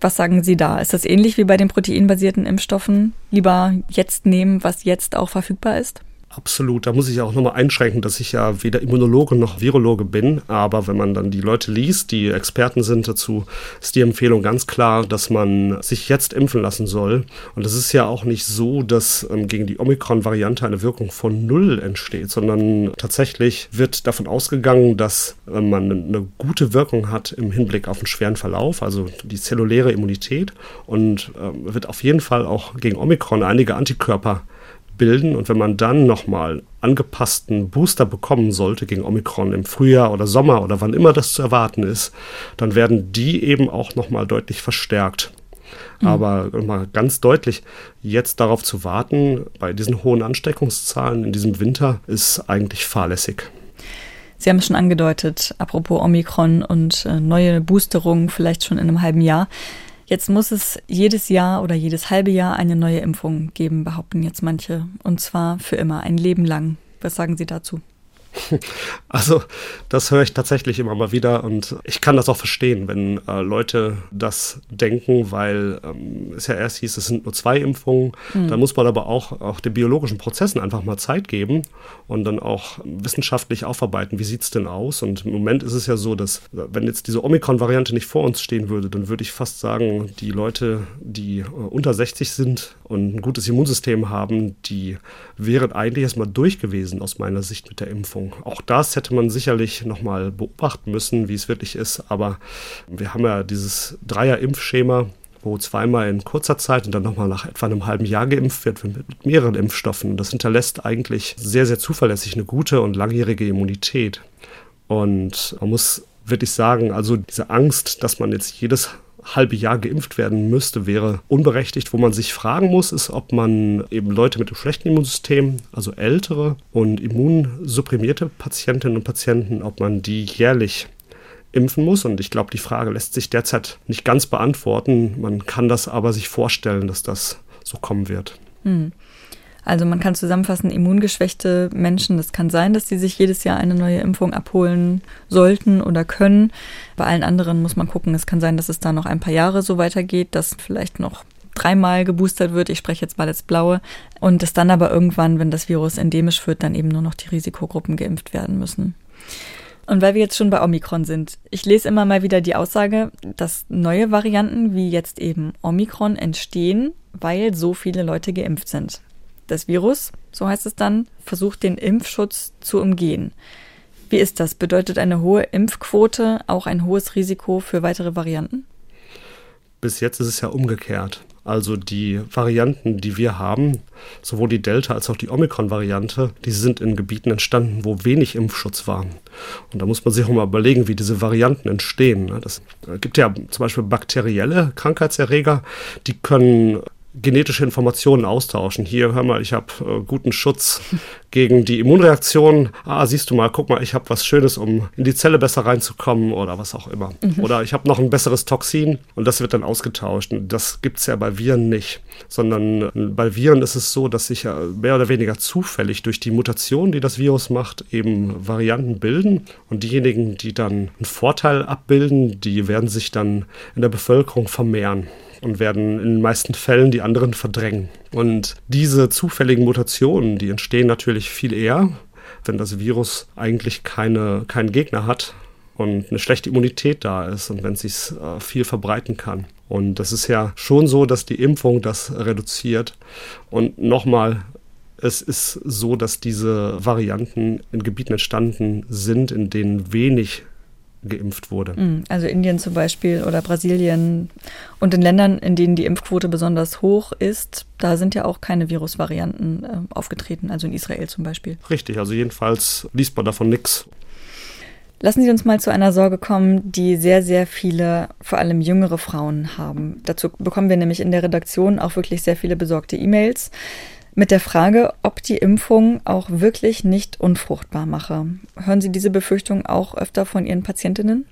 Was sagen Sie da? Ist das ähnlich wie bei den proteinbasierten Impfstoffen? Lieber jetzt nehmen, was jetzt auch verfügbar ist? Absolut. Da muss ich auch nochmal einschränken, dass ich ja weder Immunologe noch Virologe bin. Aber wenn man dann die Leute liest, die Experten sind dazu, ist die Empfehlung ganz klar, dass man sich jetzt impfen lassen soll. Und es ist ja auch nicht so, dass ähm, gegen die Omikron-Variante eine Wirkung von Null entsteht, sondern tatsächlich wird davon ausgegangen, dass äh, man eine gute Wirkung hat im Hinblick auf einen schweren Verlauf, also die zelluläre Immunität. Und äh, wird auf jeden Fall auch gegen Omikron einige Antikörper bilden. Und wenn man dann nochmal angepassten Booster bekommen sollte gegen Omikron im Frühjahr oder Sommer oder wann immer das zu erwarten ist, dann werden die eben auch nochmal deutlich verstärkt. Mhm. Aber mal ganz deutlich, jetzt darauf zu warten, bei diesen hohen Ansteckungszahlen in diesem Winter, ist eigentlich fahrlässig. Sie haben es schon angedeutet, apropos Omikron und äh, neue Boosterungen vielleicht schon in einem halben Jahr. Jetzt muss es jedes Jahr oder jedes halbe Jahr eine neue Impfung geben, behaupten jetzt manche. Und zwar für immer, ein Leben lang. Was sagen Sie dazu? Also, das höre ich tatsächlich immer mal wieder und ich kann das auch verstehen, wenn äh, Leute das denken, weil ähm, es ja erst hieß, es sind nur zwei Impfungen. Mhm. Dann muss man aber auch, auch den biologischen Prozessen einfach mal Zeit geben und dann auch wissenschaftlich aufarbeiten, wie sieht es denn aus. Und im Moment ist es ja so, dass, wenn jetzt diese Omikron-Variante nicht vor uns stehen würde, dann würde ich fast sagen, die Leute, die äh, unter 60 sind und ein gutes Immunsystem haben, die wären eigentlich erstmal durch gewesen aus meiner Sicht mit der Impfung. Impfung. Auch das hätte man sicherlich nochmal beobachten müssen, wie es wirklich ist. Aber wir haben ja dieses Dreier-Impfschema, wo zweimal in kurzer Zeit und dann nochmal nach etwa einem halben Jahr geimpft wird mit mehreren Impfstoffen. Das hinterlässt eigentlich sehr, sehr zuverlässig eine gute und langjährige Immunität. Und man muss wirklich sagen, also diese Angst, dass man jetzt jedes halbe Jahr geimpft werden müsste, wäre unberechtigt. Wo man sich fragen muss, ist, ob man eben Leute mit einem schlechten Immunsystem, also ältere und immunsupprimierte Patientinnen und Patienten, ob man die jährlich impfen muss. Und ich glaube, die Frage lässt sich derzeit nicht ganz beantworten. Man kann das aber sich vorstellen, dass das so kommen wird. Hm. Also man kann zusammenfassen, immungeschwächte Menschen, das kann sein, dass sie sich jedes Jahr eine neue Impfung abholen sollten oder können. Bei allen anderen muss man gucken, es kann sein, dass es da noch ein paar Jahre so weitergeht, dass vielleicht noch dreimal geboostert wird, ich spreche jetzt mal als Blaue, und dass dann aber irgendwann, wenn das Virus endemisch wird, dann eben nur noch die Risikogruppen geimpft werden müssen. Und weil wir jetzt schon bei Omikron sind, ich lese immer mal wieder die Aussage, dass neue Varianten wie jetzt eben Omikron entstehen, weil so viele Leute geimpft sind. Das Virus, so heißt es dann, versucht den Impfschutz zu umgehen. Wie ist das? Bedeutet eine hohe Impfquote auch ein hohes Risiko für weitere Varianten? Bis jetzt ist es ja umgekehrt. Also die Varianten, die wir haben, sowohl die Delta als auch die Omikron-Variante, die sind in Gebieten entstanden, wo wenig Impfschutz war. Und da muss man sich auch mal überlegen, wie diese Varianten entstehen. Es gibt ja zum Beispiel bakterielle Krankheitserreger, die können genetische Informationen austauschen. Hier, hör mal, ich habe äh, guten Schutz gegen die Immunreaktion. Ah, siehst du mal, guck mal, ich habe was Schönes, um in die Zelle besser reinzukommen oder was auch immer. Mhm. Oder ich habe noch ein besseres Toxin und das wird dann ausgetauscht. Und das gibt es ja bei Viren nicht, sondern äh, bei Viren ist es so, dass sich ja mehr oder weniger zufällig durch die Mutation, die das Virus macht, eben Varianten bilden und diejenigen, die dann einen Vorteil abbilden, die werden sich dann in der Bevölkerung vermehren und werden in den meisten Fällen die anderen verdrängen. Und diese zufälligen Mutationen, die entstehen natürlich viel eher, wenn das Virus eigentlich keine, keinen Gegner hat und eine schlechte Immunität da ist und wenn es sich äh, viel verbreiten kann. Und das ist ja schon so, dass die Impfung das reduziert. Und nochmal, es ist so, dass diese Varianten in Gebieten entstanden sind, in denen wenig geimpft wurde. Mm, also Indien zum Beispiel oder Brasilien und in Ländern, in denen die Impfquote besonders hoch ist, da sind ja auch keine Virusvarianten äh, aufgetreten, also in Israel zum Beispiel. Richtig, also jedenfalls liest man davon nichts. Lassen Sie uns mal zu einer Sorge kommen, die sehr, sehr viele, vor allem jüngere Frauen haben. Dazu bekommen wir nämlich in der Redaktion auch wirklich sehr viele besorgte E-Mails mit der Frage, ob die Impfung auch wirklich nicht unfruchtbar mache. Hören Sie diese Befürchtung auch öfter von Ihren Patientinnen?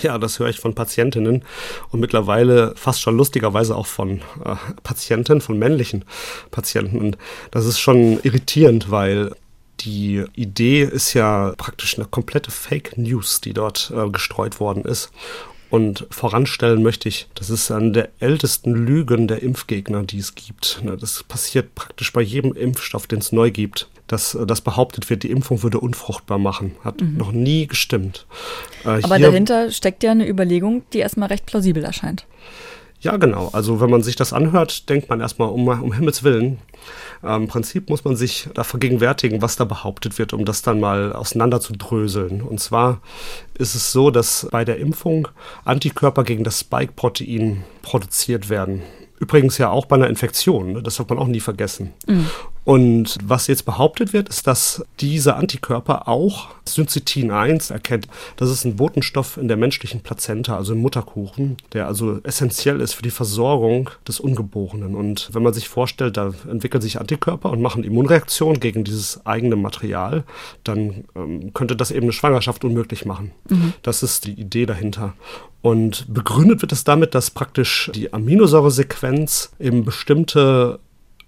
Ja, das höre ich von Patientinnen und mittlerweile fast schon lustigerweise auch von äh, Patienten, von männlichen Patienten. Und das ist schon irritierend, weil die Idee ist ja praktisch eine komplette Fake News, die dort äh, gestreut worden ist. Und voranstellen möchte ich, das ist eine der ältesten Lügen der Impfgegner, die es gibt. Das passiert praktisch bei jedem Impfstoff, den es neu gibt, dass das behauptet wird, die Impfung würde unfruchtbar machen. Hat mhm. noch nie gestimmt. Äh, Aber dahinter steckt ja eine Überlegung, die erstmal recht plausibel erscheint. Ja, genau. Also wenn man sich das anhört, denkt man erstmal um, um Himmels Willen. Ähm, Im Prinzip muss man sich da vergegenwärtigen, was da behauptet wird, um das dann mal auseinander zu dröseln. Und zwar ist es so, dass bei der Impfung Antikörper gegen das Spike-Protein produziert werden. Übrigens ja auch bei einer Infektion, ne? das darf man auch nie vergessen. Mhm. Und was jetzt behauptet wird, ist, dass diese Antikörper auch Syncytin 1 erkennt. Das ist ein Botenstoff in der menschlichen Plazenta, also im Mutterkuchen, der also essentiell ist für die Versorgung des Ungeborenen. Und wenn man sich vorstellt, da entwickeln sich Antikörper und machen Immunreaktionen gegen dieses eigene Material, dann ähm, könnte das eben eine Schwangerschaft unmöglich machen. Mhm. Das ist die Idee dahinter. Und begründet wird es damit, dass praktisch die Aminosäuresequenz eben bestimmte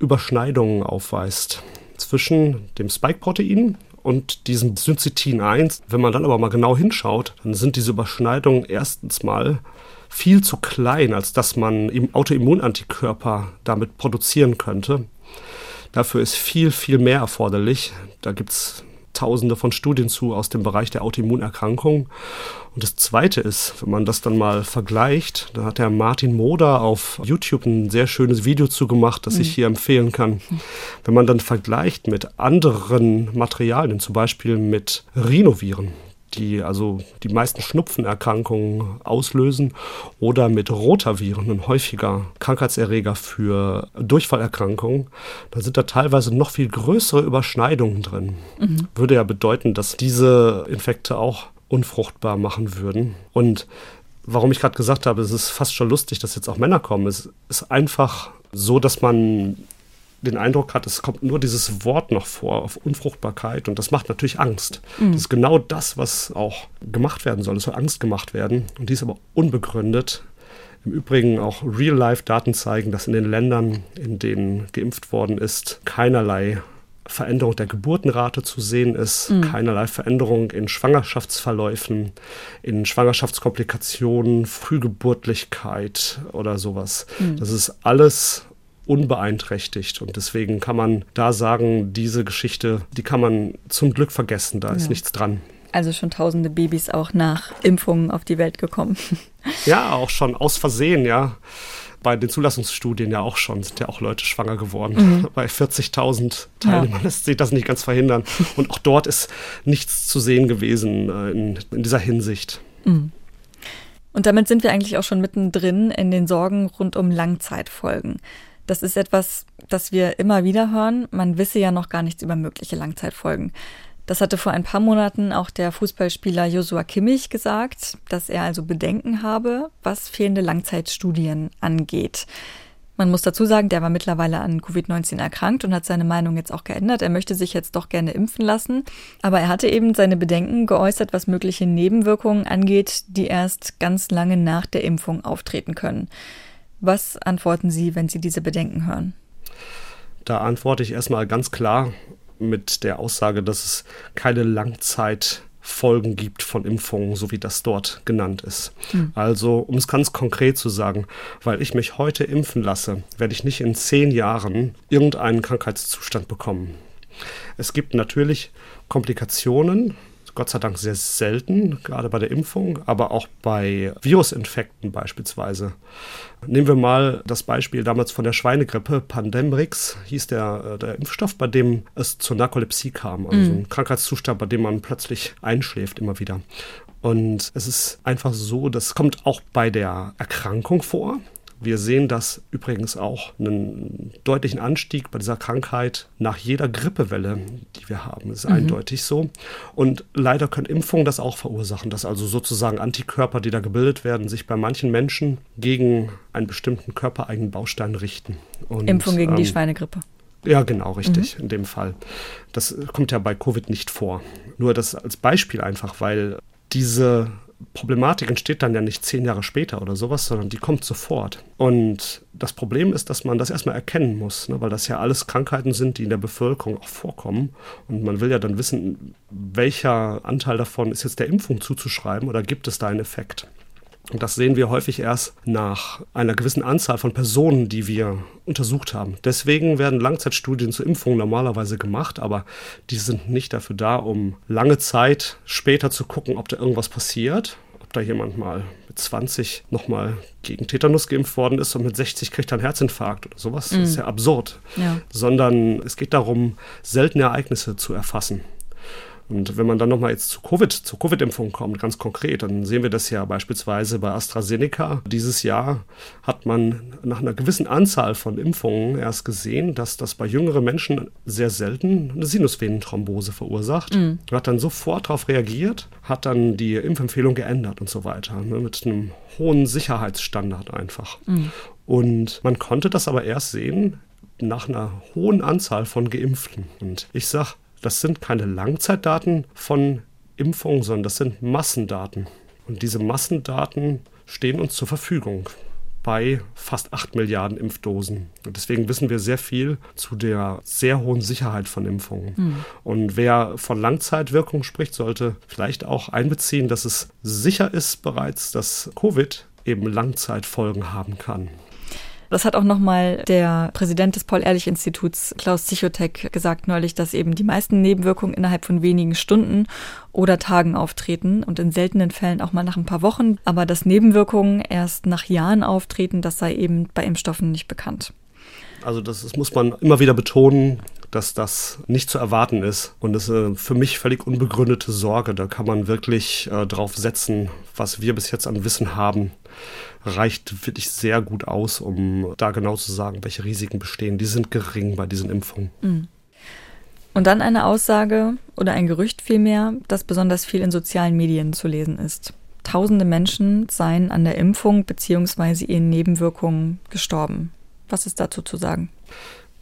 Überschneidungen aufweist zwischen dem Spike-Protein und diesem Syncytin 1. Wenn man dann aber mal genau hinschaut, dann sind diese Überschneidungen erstens mal viel zu klein, als dass man Autoimmunantikörper damit produzieren könnte. Dafür ist viel, viel mehr erforderlich. Da gibt es tausende von Studien zu aus dem Bereich der Autoimmunerkrankungen. Und das Zweite ist, wenn man das dann mal vergleicht, da hat der Martin Moder auf YouTube ein sehr schönes Video zugemacht, das mhm. ich hier empfehlen kann. Wenn man dann vergleicht mit anderen Materialien, zum Beispiel mit Rhinoviren, die also die meisten Schnupfenerkrankungen auslösen oder mit Rotaviren, ein häufiger Krankheitserreger für Durchfallerkrankungen, da sind da teilweise noch viel größere Überschneidungen drin. Mhm. Würde ja bedeuten, dass diese Infekte auch unfruchtbar machen würden. Und warum ich gerade gesagt habe, es ist fast schon lustig, dass jetzt auch Männer kommen, es ist einfach so, dass man den Eindruck hat, es kommt nur dieses Wort noch vor auf Unfruchtbarkeit und das macht natürlich Angst. Mhm. Das ist genau das, was auch gemacht werden soll. Es soll Angst gemacht werden und die ist aber unbegründet. Im Übrigen auch Real-Life-Daten zeigen, dass in den Ländern, in denen geimpft worden ist, keinerlei Veränderung der Geburtenrate zu sehen ist, mhm. keinerlei Veränderung in Schwangerschaftsverläufen, in Schwangerschaftskomplikationen, Frühgeburtlichkeit oder sowas. Mhm. Das ist alles unbeeinträchtigt. Und deswegen kann man da sagen, diese Geschichte, die kann man zum Glück vergessen, da ja. ist nichts dran. Also schon tausende Babys auch nach Impfungen auf die Welt gekommen. Ja, auch schon aus Versehen, ja. Bei den Zulassungsstudien ja auch schon, sind ja auch Leute schwanger geworden. Mhm. Bei 40.000 Teilnehmern ja. lässt sich das nicht ganz verhindern. Und auch dort ist nichts zu sehen gewesen äh, in, in dieser Hinsicht. Mhm. Und damit sind wir eigentlich auch schon mittendrin in den Sorgen rund um Langzeitfolgen. Das ist etwas, das wir immer wieder hören. Man wisse ja noch gar nichts über mögliche Langzeitfolgen. Das hatte vor ein paar Monaten auch der Fußballspieler Joshua Kimmich gesagt, dass er also Bedenken habe, was fehlende Langzeitstudien angeht. Man muss dazu sagen, der war mittlerweile an Covid-19 erkrankt und hat seine Meinung jetzt auch geändert. Er möchte sich jetzt doch gerne impfen lassen. Aber er hatte eben seine Bedenken geäußert, was mögliche Nebenwirkungen angeht, die erst ganz lange nach der Impfung auftreten können. Was antworten Sie, wenn Sie diese Bedenken hören? Da antworte ich erstmal ganz klar mit der Aussage, dass es keine Langzeit Folgen gibt von Impfungen, so wie das dort genannt ist. Mhm. Also, um es ganz konkret zu sagen, weil ich mich heute impfen lasse, werde ich nicht in zehn Jahren irgendeinen Krankheitszustand bekommen. Es gibt natürlich Komplikationen, Gott sei Dank sehr selten, gerade bei der Impfung, aber auch bei Virusinfekten beispielsweise. Nehmen wir mal das Beispiel damals von der Schweinegrippe. Pandemrix hieß der, äh, der Impfstoff, bei dem es zur Narkolepsie kam, also mhm. ein Krankheitszustand, bei dem man plötzlich einschläft immer wieder. Und es ist einfach so, das kommt auch bei der Erkrankung vor. Wir sehen das übrigens auch einen deutlichen Anstieg bei dieser Krankheit nach jeder Grippewelle, die wir haben. Das ist mhm. eindeutig so. Und leider können Impfungen das auch verursachen, dass also sozusagen Antikörper, die da gebildet werden, sich bei manchen Menschen gegen einen bestimmten körpereigenen Baustein richten. Und, Impfung gegen ähm, die Schweinegrippe. Ja, genau, richtig, mhm. in dem Fall. Das kommt ja bei Covid nicht vor. Nur das als Beispiel einfach, weil diese Problematik entsteht dann ja nicht zehn Jahre später oder sowas, sondern die kommt sofort. Und das Problem ist, dass man das erstmal erkennen muss, ne, weil das ja alles Krankheiten sind, die in der Bevölkerung auch vorkommen. Und man will ja dann wissen, welcher Anteil davon ist jetzt der Impfung zuzuschreiben oder gibt es da einen Effekt. Und das sehen wir häufig erst nach einer gewissen Anzahl von Personen, die wir untersucht haben. Deswegen werden Langzeitstudien zur Impfung normalerweise gemacht, aber die sind nicht dafür da, um lange Zeit später zu gucken, ob da irgendwas passiert, ob da jemand mal mit 20 nochmal gegen Tetanus geimpft worden ist und mit 60 kriegt er einen Herzinfarkt oder sowas. Mhm. Das ist ja absurd. Ja. Sondern es geht darum, seltene Ereignisse zu erfassen. Und wenn man dann nochmal jetzt zu Covid, zur Covid-Impfung kommt, ganz konkret, dann sehen wir das ja beispielsweise bei AstraZeneca. Dieses Jahr hat man nach einer gewissen Anzahl von Impfungen erst gesehen, dass das bei jüngeren Menschen sehr selten eine Sinusvenenthrombose verursacht. Mhm. Hat dann sofort darauf reagiert, hat dann die Impfempfehlung geändert und so weiter. Ne, mit einem hohen Sicherheitsstandard einfach. Mhm. Und man konnte das aber erst sehen nach einer hohen Anzahl von Geimpften. Und ich sage, das sind keine Langzeitdaten von Impfungen, sondern das sind Massendaten. Und diese Massendaten stehen uns zur Verfügung bei fast 8 Milliarden Impfdosen. Und deswegen wissen wir sehr viel zu der sehr hohen Sicherheit von Impfungen. Mhm. Und wer von Langzeitwirkung spricht, sollte vielleicht auch einbeziehen, dass es sicher ist bereits, dass Covid eben Langzeitfolgen haben kann. Das hat auch nochmal der Präsident des Paul-Ehrlich-Instituts, Klaus Zichotek, gesagt neulich, dass eben die meisten Nebenwirkungen innerhalb von wenigen Stunden oder Tagen auftreten und in seltenen Fällen auch mal nach ein paar Wochen. Aber dass Nebenwirkungen erst nach Jahren auftreten, das sei eben bei Impfstoffen nicht bekannt. Also das, das muss man immer wieder betonen dass das nicht zu erwarten ist. Und das ist für mich völlig unbegründete Sorge. Da kann man wirklich äh, drauf setzen, was wir bis jetzt an Wissen haben, reicht wirklich sehr gut aus, um da genau zu sagen, welche Risiken bestehen. Die sind gering bei diesen Impfungen. Mhm. Und dann eine Aussage oder ein Gerücht vielmehr, das besonders viel in sozialen Medien zu lesen ist. Tausende Menschen seien an der Impfung bzw. ihren Nebenwirkungen gestorben. Was ist dazu zu sagen?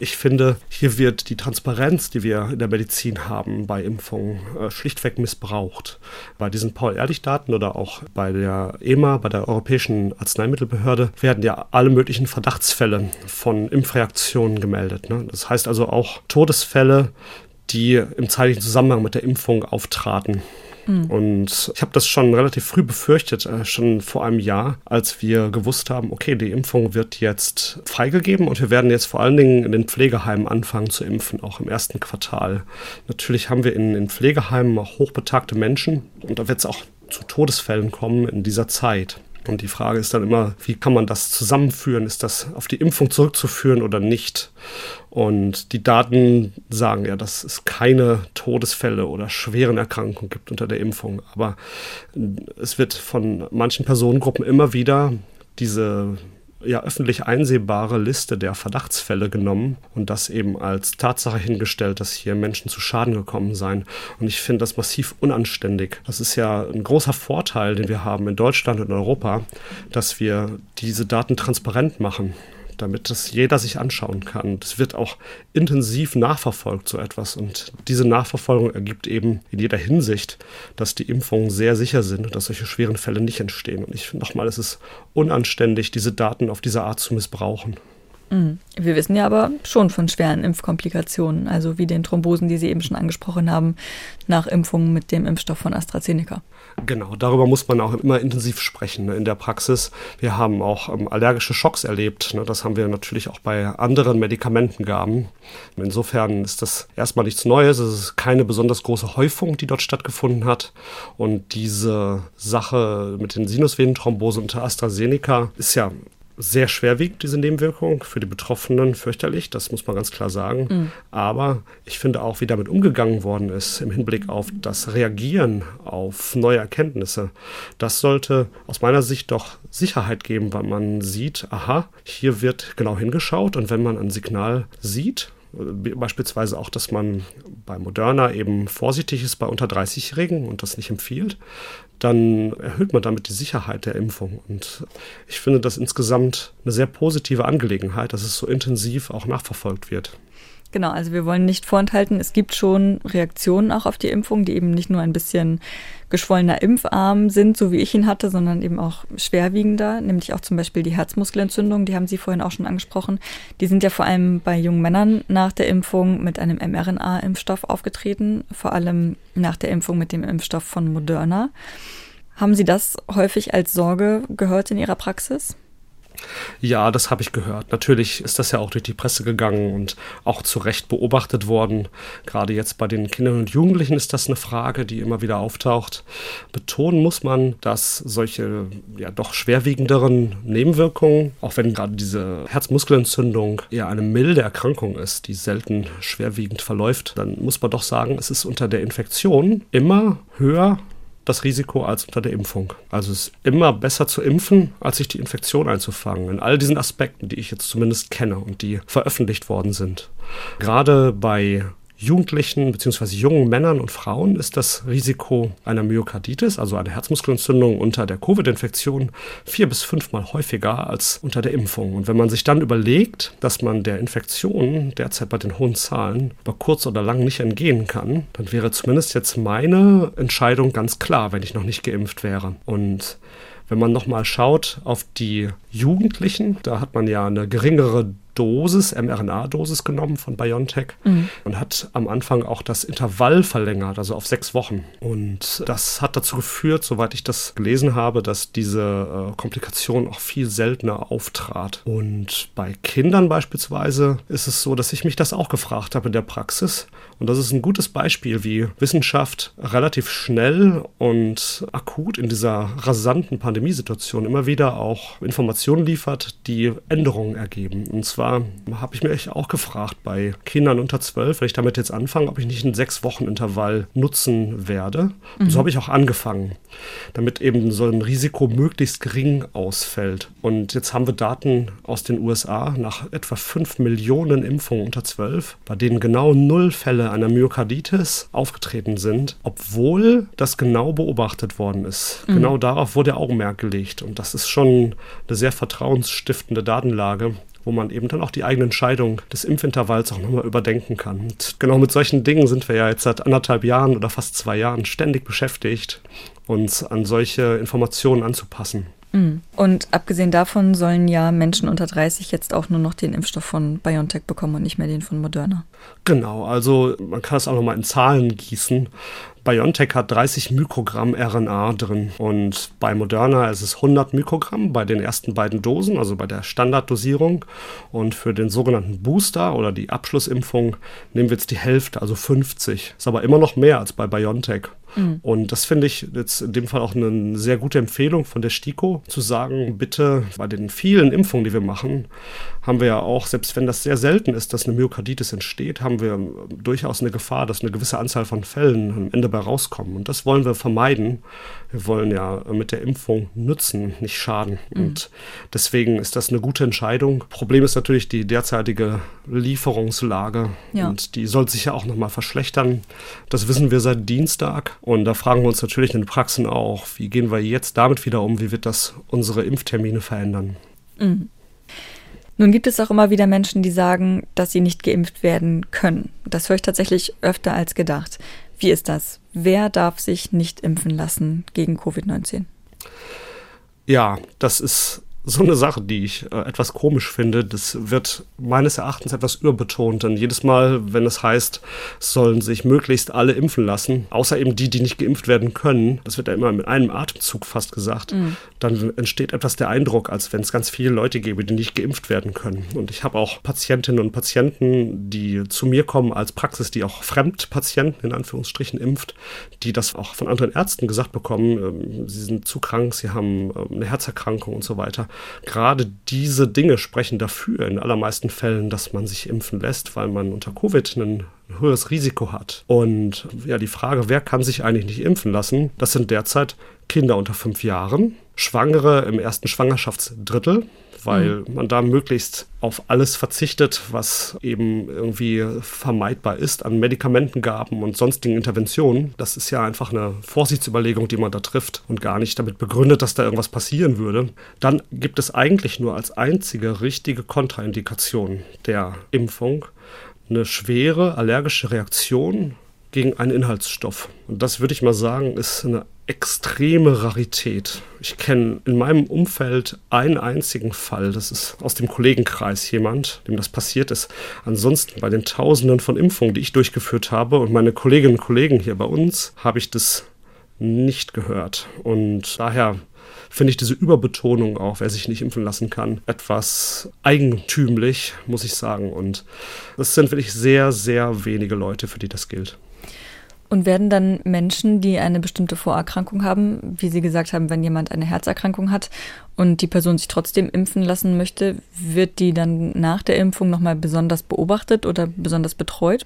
Ich finde, hier wird die Transparenz, die wir in der Medizin haben bei Impfungen, äh, schlichtweg missbraucht. Bei diesen Paul-Ehrlich-Daten oder auch bei der EMA, bei der Europäischen Arzneimittelbehörde, werden ja alle möglichen Verdachtsfälle von Impfreaktionen gemeldet. Ne? Das heißt also auch Todesfälle, die im zeitlichen Zusammenhang mit der Impfung auftraten. Und ich habe das schon relativ früh befürchtet, äh, schon vor einem Jahr, als wir gewusst haben, okay, die Impfung wird jetzt freigegeben und wir werden jetzt vor allen Dingen in den Pflegeheimen anfangen zu impfen, auch im ersten Quartal. Natürlich haben wir in den Pflegeheimen auch hochbetagte Menschen und da wird es auch zu Todesfällen kommen in dieser Zeit. Und die Frage ist dann immer, wie kann man das zusammenführen? Ist das auf die Impfung zurückzuführen oder nicht? Und die Daten sagen ja, dass es keine Todesfälle oder schweren Erkrankungen gibt unter der Impfung. Aber es wird von manchen Personengruppen immer wieder diese ja, öffentlich einsehbare Liste der Verdachtsfälle genommen und das eben als Tatsache hingestellt, dass hier Menschen zu Schaden gekommen seien. Und ich finde das massiv unanständig. Das ist ja ein großer Vorteil, den wir haben in Deutschland und Europa, dass wir diese Daten transparent machen damit das jeder sich anschauen kann. Das wird auch intensiv nachverfolgt, so etwas. Und diese Nachverfolgung ergibt eben in jeder Hinsicht, dass die Impfungen sehr sicher sind und dass solche schweren Fälle nicht entstehen. Und ich finde nochmal, es ist unanständig, diese Daten auf diese Art zu missbrauchen. Mhm. Wir wissen ja aber schon von schweren Impfkomplikationen, also wie den Thrombosen, die Sie eben schon angesprochen haben, nach Impfungen mit dem Impfstoff von AstraZeneca. Genau, darüber muss man auch immer intensiv sprechen ne, in der Praxis. Wir haben auch ähm, allergische Schocks erlebt. Ne, das haben wir natürlich auch bei anderen Medikamentengaben. Insofern ist das erstmal nichts Neues. Es ist keine besonders große Häufung, die dort stattgefunden hat. Und diese Sache mit den Sinusvenenthrombosen unter AstraZeneca ist ja sehr schwer wiegt, diese Nebenwirkung. Für die Betroffenen fürchterlich, das muss man ganz klar sagen. Mhm. Aber ich finde auch, wie damit umgegangen worden ist im Hinblick auf das Reagieren auf neue Erkenntnisse, das sollte aus meiner Sicht doch Sicherheit geben, weil man sieht, aha, hier wird genau hingeschaut und wenn man ein Signal sieht, Beispielsweise auch, dass man bei Moderna eben vorsichtig ist bei unter 30-Jährigen und das nicht empfiehlt, dann erhöht man damit die Sicherheit der Impfung. Und ich finde das insgesamt eine sehr positive Angelegenheit, dass es so intensiv auch nachverfolgt wird. Genau, also wir wollen nicht vorenthalten, es gibt schon Reaktionen auch auf die Impfung, die eben nicht nur ein bisschen geschwollener Impfarm sind, so wie ich ihn hatte, sondern eben auch schwerwiegender, nämlich auch zum Beispiel die Herzmuskelentzündung, die haben Sie vorhin auch schon angesprochen. Die sind ja vor allem bei jungen Männern nach der Impfung mit einem mRNA-Impfstoff aufgetreten, vor allem nach der Impfung mit dem Impfstoff von Moderna. Haben Sie das häufig als Sorge gehört in Ihrer Praxis? Ja, das habe ich gehört. Natürlich ist das ja auch durch die Presse gegangen und auch zu Recht beobachtet worden. Gerade jetzt bei den Kindern und Jugendlichen ist das eine Frage, die immer wieder auftaucht. Betonen muss man, dass solche ja doch schwerwiegenderen Nebenwirkungen, auch wenn gerade diese Herzmuskelentzündung eher eine milde Erkrankung ist, die selten schwerwiegend verläuft, dann muss man doch sagen, es ist unter der Infektion immer höher das Risiko als unter der Impfung. Also es ist immer besser zu impfen, als sich die Infektion einzufangen. In all diesen Aspekten, die ich jetzt zumindest kenne und die veröffentlicht worden sind. Gerade bei Jugendlichen bzw. jungen Männern und Frauen ist das Risiko einer Myokarditis, also einer Herzmuskelentzündung unter der Covid-Infektion, vier bis fünfmal häufiger als unter der Impfung. Und wenn man sich dann überlegt, dass man der Infektion derzeit bei den hohen Zahlen über kurz oder lang nicht entgehen kann, dann wäre zumindest jetzt meine Entscheidung ganz klar, wenn ich noch nicht geimpft wäre. Und wenn man nochmal schaut auf die Jugendlichen, da hat man ja eine geringere Dosis, mRNA-Dosis genommen von BioNTech mhm. und hat am Anfang auch das Intervall verlängert, also auf sechs Wochen. Und das hat dazu geführt, soweit ich das gelesen habe, dass diese äh, Komplikation auch viel seltener auftrat. Und bei Kindern beispielsweise ist es so, dass ich mich das auch gefragt habe in der Praxis. Und das ist ein gutes Beispiel, wie Wissenschaft relativ schnell und akut in dieser rasanten Pandemiesituation immer wieder auch Informationen liefert, die Änderungen ergeben. Und zwar habe ich mich auch gefragt bei Kindern unter zwölf, wenn ich damit jetzt anfange, ob ich nicht einen sechs Wochen Intervall nutzen werde. Mhm. so habe ich auch angefangen, damit eben so ein Risiko möglichst gering ausfällt. Und jetzt haben wir Daten aus den USA nach etwa fünf Millionen Impfungen unter zwölf, bei denen genau null Fälle einer Myokarditis aufgetreten sind, obwohl das genau beobachtet worden ist. Mhm. Genau darauf wurde Augenmerk gelegt. Und das ist schon eine sehr vertrauensstiftende Datenlage wo man eben dann auch die eigene Entscheidung des Impfintervalls auch nochmal überdenken kann. Und genau mit solchen Dingen sind wir ja jetzt seit anderthalb Jahren oder fast zwei Jahren ständig beschäftigt, uns an solche Informationen anzupassen. Mhm. Und abgesehen davon sollen ja Menschen unter 30 jetzt auch nur noch den Impfstoff von BioNTech bekommen und nicht mehr den von Moderna. Genau, also man kann es auch nochmal in Zahlen gießen. BioNTech hat 30 Mikrogramm RNA drin und bei Moderna ist es 100 Mikrogramm bei den ersten beiden Dosen, also bei der Standarddosierung. Und für den sogenannten Booster oder die Abschlussimpfung nehmen wir jetzt die Hälfte, also 50. Ist aber immer noch mehr als bei BioNTech. Mhm. Und das finde ich jetzt in dem Fall auch eine sehr gute Empfehlung von der STIKO, zu sagen, bitte bei den vielen Impfungen, die wir machen, haben wir ja auch, selbst wenn das sehr selten ist, dass eine Myokarditis entsteht, haben wir durchaus eine Gefahr, dass eine gewisse Anzahl von Fällen am Ende bei rauskommen. Und das wollen wir vermeiden. Wir wollen ja mit der Impfung nützen, nicht schaden. Mhm. Und deswegen ist das eine gute Entscheidung. Problem ist natürlich die derzeitige Lieferungslage. Ja. Und die soll sich ja auch nochmal verschlechtern. Das wissen wir seit Dienstag. Und da fragen wir uns natürlich in den Praxen auch, wie gehen wir jetzt damit wieder um? Wie wird das unsere Impftermine verändern? Mhm. Nun gibt es auch immer wieder Menschen, die sagen, dass sie nicht geimpft werden können. Das höre ich tatsächlich öfter als gedacht. Wie ist das? Wer darf sich nicht impfen lassen gegen Covid-19? Ja, das ist so eine Sache, die ich äh, etwas komisch finde. Das wird meines Erachtens etwas überbetont, denn jedes Mal, wenn es heißt, sollen sich möglichst alle impfen lassen, außer eben die, die nicht geimpft werden können, das wird ja immer mit einem Atemzug fast gesagt, mhm. dann entsteht etwas der Eindruck, als wenn es ganz viele Leute gäbe, die nicht geimpft werden können. Und ich habe auch Patientinnen und Patienten, die zu mir kommen als Praxis, die auch Fremdpatienten in Anführungsstrichen impft, die das auch von anderen Ärzten gesagt bekommen, ähm, sie sind zu krank, sie haben ähm, eine Herzerkrankung und so weiter gerade diese Dinge sprechen dafür in allermeisten Fällen, dass man sich impfen lässt, weil man unter Covid ein höheres Risiko hat. Und ja, die Frage, wer kann sich eigentlich nicht impfen lassen, das sind derzeit Kinder unter fünf Jahren, Schwangere im ersten Schwangerschaftsdrittel, weil mhm. man da möglichst auf alles verzichtet, was eben irgendwie vermeidbar ist an Medikamentengaben und sonstigen Interventionen. Das ist ja einfach eine Vorsichtsüberlegung, die man da trifft und gar nicht damit begründet, dass da irgendwas passieren würde. Dann gibt es eigentlich nur als einzige richtige Kontraindikation der Impfung eine schwere allergische Reaktion gegen einen Inhaltsstoff. Und das würde ich mal sagen, ist eine extreme Rarität. Ich kenne in meinem Umfeld einen einzigen Fall, das ist aus dem Kollegenkreis jemand, dem das passiert ist. Ansonsten bei den Tausenden von Impfungen, die ich durchgeführt habe und meine Kolleginnen und Kollegen hier bei uns, habe ich das nicht gehört. Und daher finde ich diese Überbetonung auch, wer sich nicht impfen lassen kann, etwas eigentümlich, muss ich sagen. Und das sind wirklich sehr, sehr wenige Leute, für die das gilt. Und werden dann Menschen, die eine bestimmte Vorerkrankung haben, wie Sie gesagt haben, wenn jemand eine Herzerkrankung hat und die Person sich trotzdem impfen lassen möchte, wird die dann nach der Impfung nochmal besonders beobachtet oder besonders betreut?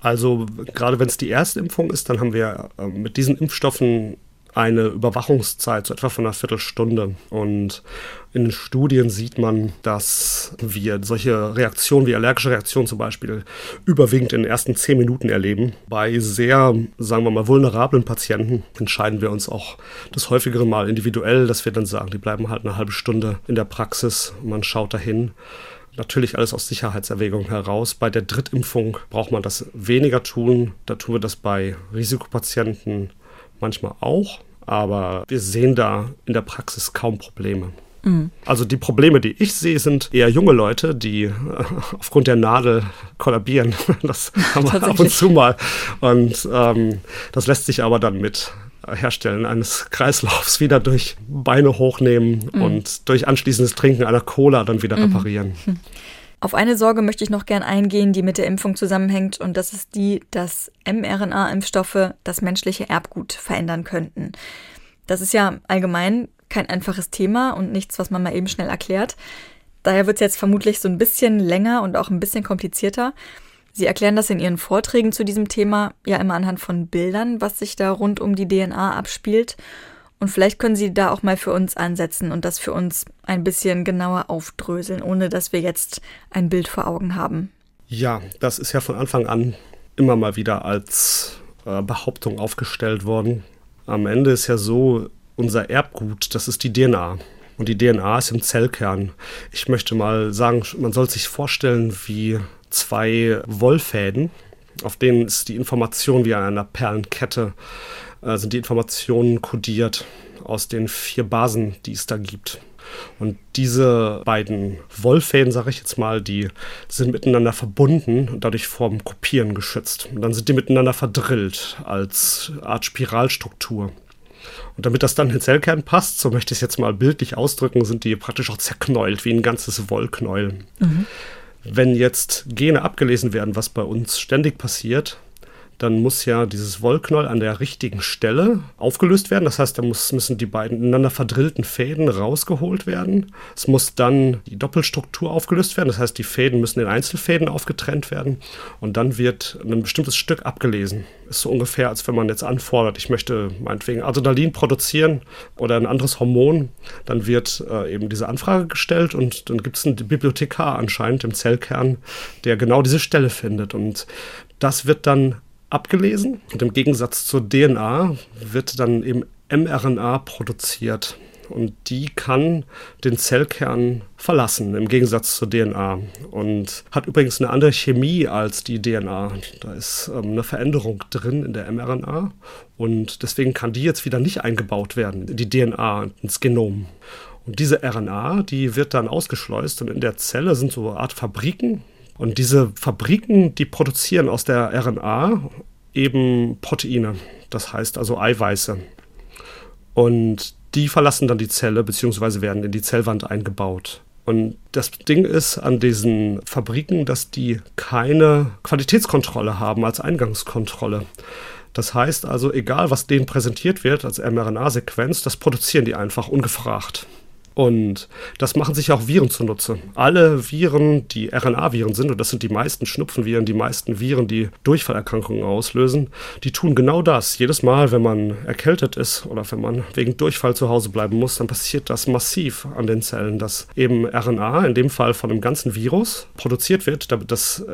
Also gerade wenn es die erste Impfung ist, dann haben wir äh, mit diesen Impfstoffen eine Überwachungszeit, so etwa von einer Viertelstunde. Und in den Studien sieht man, dass wir solche Reaktionen wie allergische Reaktionen zum Beispiel überwiegend in den ersten zehn Minuten erleben. Bei sehr, sagen wir mal, vulnerablen Patienten entscheiden wir uns auch das häufigere Mal individuell, dass wir dann sagen, die bleiben halt eine halbe Stunde in der Praxis, man schaut dahin. Natürlich alles aus Sicherheitserwägungen heraus. Bei der Drittimpfung braucht man das weniger tun. Da tun wir das bei Risikopatienten manchmal auch, aber wir sehen da in der Praxis kaum Probleme. Mhm. Also die Probleme, die ich sehe, sind eher junge Leute, die äh, aufgrund der Nadel kollabieren. Das haben wir ab und zu mal. Und ähm, das lässt sich aber dann mit Herstellen eines Kreislaufs wieder durch Beine hochnehmen mhm. und durch anschließendes Trinken einer Cola dann wieder mhm. Auf eine Sorge möchte ich noch gern eingehen, die mit der Impfung zusammenhängt, und das ist die, dass mRNA-Impfstoffe das menschliche Erbgut verändern könnten. Das ist ja allgemein kein einfaches Thema und nichts, was man mal eben schnell erklärt. Daher wird es jetzt vermutlich so ein bisschen länger und auch ein bisschen komplizierter. Sie erklären das in Ihren Vorträgen zu diesem Thema ja immer anhand von Bildern, was sich da rund um die DNA abspielt. Und vielleicht können Sie da auch mal für uns ansetzen und das für uns ein bisschen genauer aufdröseln, ohne dass wir jetzt ein Bild vor Augen haben. Ja, das ist ja von Anfang an immer mal wieder als äh, Behauptung aufgestellt worden. Am Ende ist ja so, unser Erbgut, das ist die DNA. Und die DNA ist im Zellkern. Ich möchte mal sagen, man soll sich vorstellen wie zwei Wollfäden, auf denen ist die Information wie an einer Perlenkette äh, sind die Informationen kodiert aus den vier Basen, die es da gibt. Und diese beiden Wollfäden, sage ich jetzt mal, die sind miteinander verbunden und dadurch vom Kopieren geschützt. Und dann sind die miteinander verdrillt als Art Spiralstruktur. Und damit das dann in den Zellkern passt, so möchte ich es jetzt mal bildlich ausdrücken, sind die praktisch auch zerknäult, wie ein ganzes Wollknäuel. Mhm. Wenn jetzt Gene abgelesen werden, was bei uns ständig passiert, dann muss ja dieses Wollknoll an der richtigen Stelle aufgelöst werden. Das heißt, da muss, müssen die beiden ineinander verdrillten Fäden rausgeholt werden. Es muss dann die Doppelstruktur aufgelöst werden. Das heißt, die Fäden müssen in Einzelfäden aufgetrennt werden. Und dann wird ein bestimmtes Stück abgelesen. Ist so ungefähr, als wenn man jetzt anfordert, ich möchte meinetwegen Adrenalin produzieren oder ein anderes Hormon. Dann wird äh, eben diese Anfrage gestellt und dann gibt es einen Bibliothekar anscheinend im Zellkern, der genau diese Stelle findet. Und das wird dann abgelesen und im Gegensatz zur DNA wird dann eben mRNA produziert. und die kann den Zellkern verlassen, im Gegensatz zur DNA. Und hat übrigens eine andere Chemie als die DNA. Da ist ähm, eine Veränderung drin in der mRNA und deswegen kann die jetzt wieder nicht eingebaut werden, die DNA ins Genom. Und diese RNA, die wird dann ausgeschleust und in der Zelle sind so eine Art Fabriken. Und diese Fabriken, die produzieren aus der RNA eben Proteine, das heißt also Eiweiße. Und die verlassen dann die Zelle bzw. werden in die Zellwand eingebaut. Und das Ding ist an diesen Fabriken, dass die keine Qualitätskontrolle haben als Eingangskontrolle. Das heißt also, egal was denen präsentiert wird als mRNA-Sequenz, das produzieren die einfach ungefragt. Und das machen sich auch Viren zunutze. Alle Viren, die RNA-Viren sind, und das sind die meisten Schnupfenviren, die meisten Viren, die Durchfallerkrankungen auslösen, die tun genau das. Jedes Mal, wenn man erkältet ist oder wenn man wegen Durchfall zu Hause bleiben muss, dann passiert das massiv an den Zellen, dass eben RNA, in dem Fall von einem ganzen Virus, produziert wird, damit das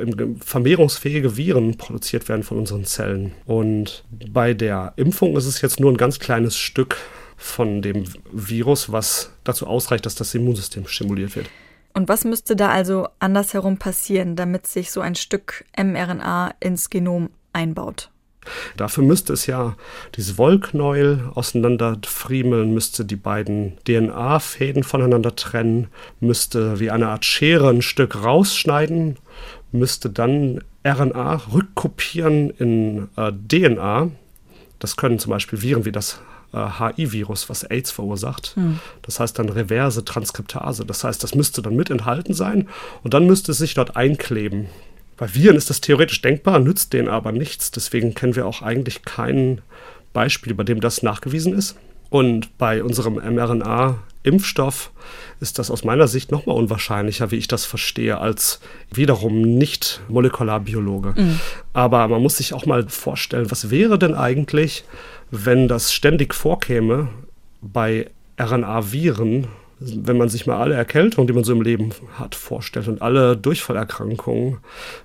vermehrungsfähige Viren produziert werden von unseren Zellen. Und bei der Impfung ist es jetzt nur ein ganz kleines Stück von dem Virus, was dazu ausreicht, dass das Immunsystem stimuliert wird. Und was müsste da also andersherum passieren, damit sich so ein Stück mRNA ins Genom einbaut? Dafür müsste es ja dieses Wollknäuel auseinanderfriemeln, müsste die beiden DNA-Fäden voneinander trennen, müsste wie eine Art Schere ein Stück rausschneiden, müsste dann RNA rückkopieren in äh, DNA. Das können zum Beispiel Viren wie das HIV-Virus, was AIDS verursacht. Hm. Das heißt dann reverse Transkriptase. Das heißt, das müsste dann mit enthalten sein und dann müsste es sich dort einkleben. Bei Viren ist das theoretisch denkbar, nützt denen aber nichts. Deswegen kennen wir auch eigentlich kein Beispiel, bei dem das nachgewiesen ist. Und bei unserem mRNA-Impfstoff ist das aus meiner Sicht nochmal unwahrscheinlicher, wie ich das verstehe, als wiederum nicht Molekularbiologe. Mhm. Aber man muss sich auch mal vorstellen, was wäre denn eigentlich, wenn das ständig vorkäme bei RNA-Viren, wenn man sich mal alle Erkältungen, die man so im Leben hat, vorstellt und alle Durchfallerkrankungen,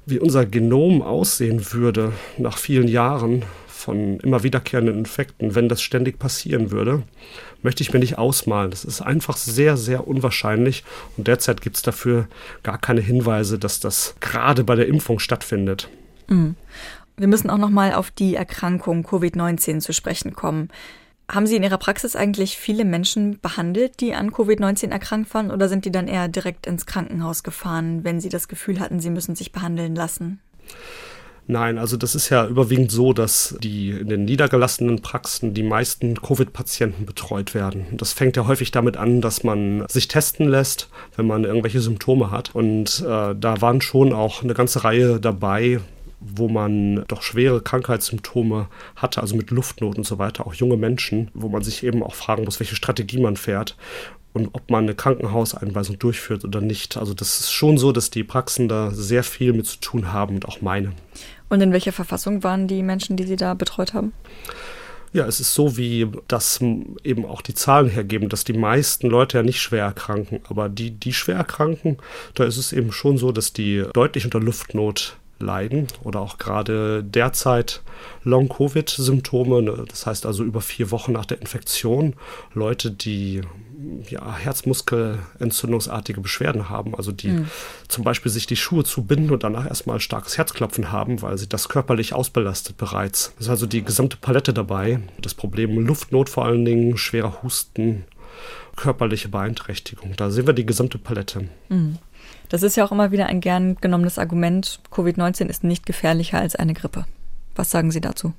wie unser Genom aussehen würde nach vielen Jahren von immer wiederkehrenden Infekten, wenn das ständig passieren würde, möchte ich mir nicht ausmalen. Das ist einfach sehr, sehr unwahrscheinlich und derzeit gibt es dafür gar keine Hinweise, dass das gerade bei der Impfung stattfindet. Mhm. Wir müssen auch noch mal auf die Erkrankung Covid-19 zu sprechen kommen. Haben Sie in Ihrer Praxis eigentlich viele Menschen behandelt, die an Covid-19 erkrankt waren, oder sind die dann eher direkt ins Krankenhaus gefahren, wenn Sie das Gefühl hatten, Sie müssen sich behandeln lassen? Nein, also das ist ja überwiegend so, dass die in den niedergelassenen Praxen die meisten Covid-Patienten betreut werden. Das fängt ja häufig damit an, dass man sich testen lässt, wenn man irgendwelche Symptome hat. Und äh, da waren schon auch eine ganze Reihe dabei, wo man doch schwere Krankheitssymptome hatte, also mit Luftnot und so weiter, auch junge Menschen, wo man sich eben auch fragen muss, welche Strategie man fährt und ob man eine Krankenhauseinweisung durchführt oder nicht. Also das ist schon so, dass die Praxen da sehr viel mit zu tun haben und auch meine. Und in welcher Verfassung waren die Menschen, die Sie da betreut haben? Ja, es ist so, wie das eben auch die Zahlen hergeben, dass die meisten Leute ja nicht schwer erkranken. Aber die, die schwer erkranken, da ist es eben schon so, dass die deutlich unter Luftnot leiden oder auch gerade derzeit Long-Covid-Symptome, ne, das heißt also über vier Wochen nach der Infektion, Leute, die ja, Herzmuskelentzündungsartige Beschwerden haben, also die mhm. zum Beispiel sich die Schuhe zubinden und danach erstmal starkes Herzklopfen haben, weil sie das körperlich ausbelastet bereits. Das ist also die gesamte Palette dabei. Das Problem Luftnot vor allen Dingen, schwerer Husten, körperliche Beeinträchtigung. Da sehen wir die gesamte Palette. Mhm. Das ist ja auch immer wieder ein gern genommenes Argument. Covid-19 ist nicht gefährlicher als eine Grippe. Was sagen Sie dazu?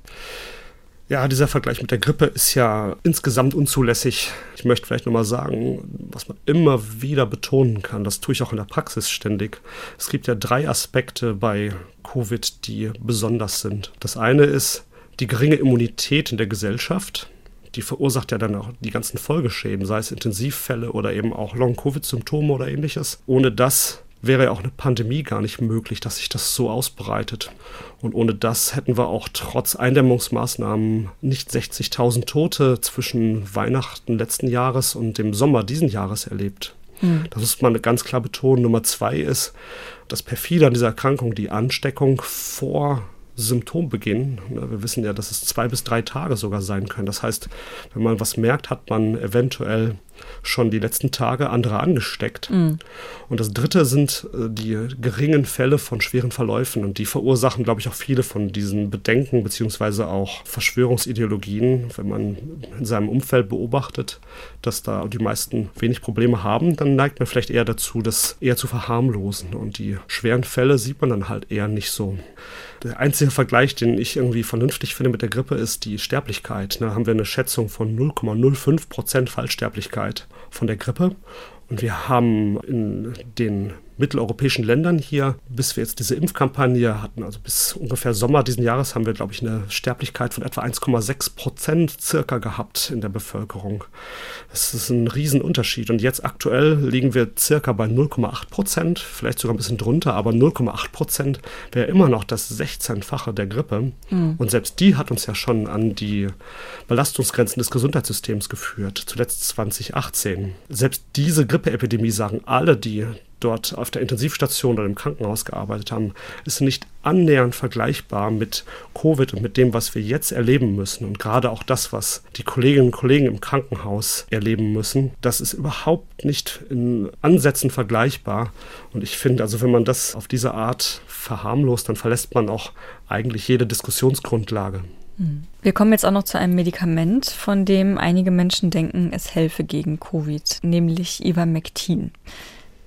Ja, dieser Vergleich mit der Grippe ist ja insgesamt unzulässig. Ich möchte vielleicht nochmal sagen, was man immer wieder betonen kann, das tue ich auch in der Praxis ständig. Es gibt ja drei Aspekte bei Covid, die besonders sind. Das eine ist die geringe Immunität in der Gesellschaft. Die verursacht ja dann auch die ganzen Folgeschäden, sei es Intensivfälle oder eben auch Long-Covid-Symptome oder ähnliches. Ohne das wäre ja auch eine Pandemie gar nicht möglich, dass sich das so ausbreitet. Und ohne das hätten wir auch trotz Eindämmungsmaßnahmen nicht 60.000 Tote zwischen Weihnachten letzten Jahres und dem Sommer diesen Jahres erlebt. Mhm. Das muss man ganz klar betonen. Nummer zwei ist, das perfide an dieser Erkrankung die Ansteckung vor Symptombeginn. Wir wissen ja, dass es zwei bis drei Tage sogar sein können. Das heißt, wenn man was merkt, hat man eventuell schon die letzten Tage andere angesteckt. Mhm. Und das dritte sind äh, die geringen Fälle von schweren Verläufen. Und die verursachen, glaube ich, auch viele von diesen Bedenken beziehungsweise auch Verschwörungsideologien. Wenn man in seinem Umfeld beobachtet, dass da die meisten wenig Probleme haben, dann neigt man vielleicht eher dazu, das eher zu verharmlosen. Und die schweren Fälle sieht man dann halt eher nicht so. Der einzige Vergleich, den ich irgendwie vernünftig finde mit der Grippe, ist die Sterblichkeit. Da haben wir eine Schätzung von 0,05 Prozent Fallsterblichkeit von der Grippe. Und wir haben in den mitteleuropäischen Ländern hier, bis wir jetzt diese Impfkampagne hatten, also bis ungefähr Sommer diesen Jahres, haben wir, glaube ich, eine Sterblichkeit von etwa 1,6 Prozent circa gehabt in der Bevölkerung. Das ist ein Riesenunterschied. Und jetzt aktuell liegen wir circa bei 0,8 Prozent, vielleicht sogar ein bisschen drunter, aber 0,8 Prozent wäre immer noch das 16-fache der Grippe. Mhm. Und selbst die hat uns ja schon an die Belastungsgrenzen des Gesundheitssystems geführt, zuletzt 2018. Selbst diese Grippeepidemie sagen alle, die dort auf der Intensivstation oder im Krankenhaus gearbeitet haben, ist nicht annähernd vergleichbar mit Covid und mit dem, was wir jetzt erleben müssen. Und gerade auch das, was die Kolleginnen und Kollegen im Krankenhaus erleben müssen, das ist überhaupt nicht in Ansätzen vergleichbar. Und ich finde, also wenn man das auf diese Art verharmlost, dann verlässt man auch eigentlich jede Diskussionsgrundlage. Hm. Wir kommen jetzt auch noch zu einem Medikament, von dem einige Menschen denken, es helfe gegen Covid, nämlich Ivermectin.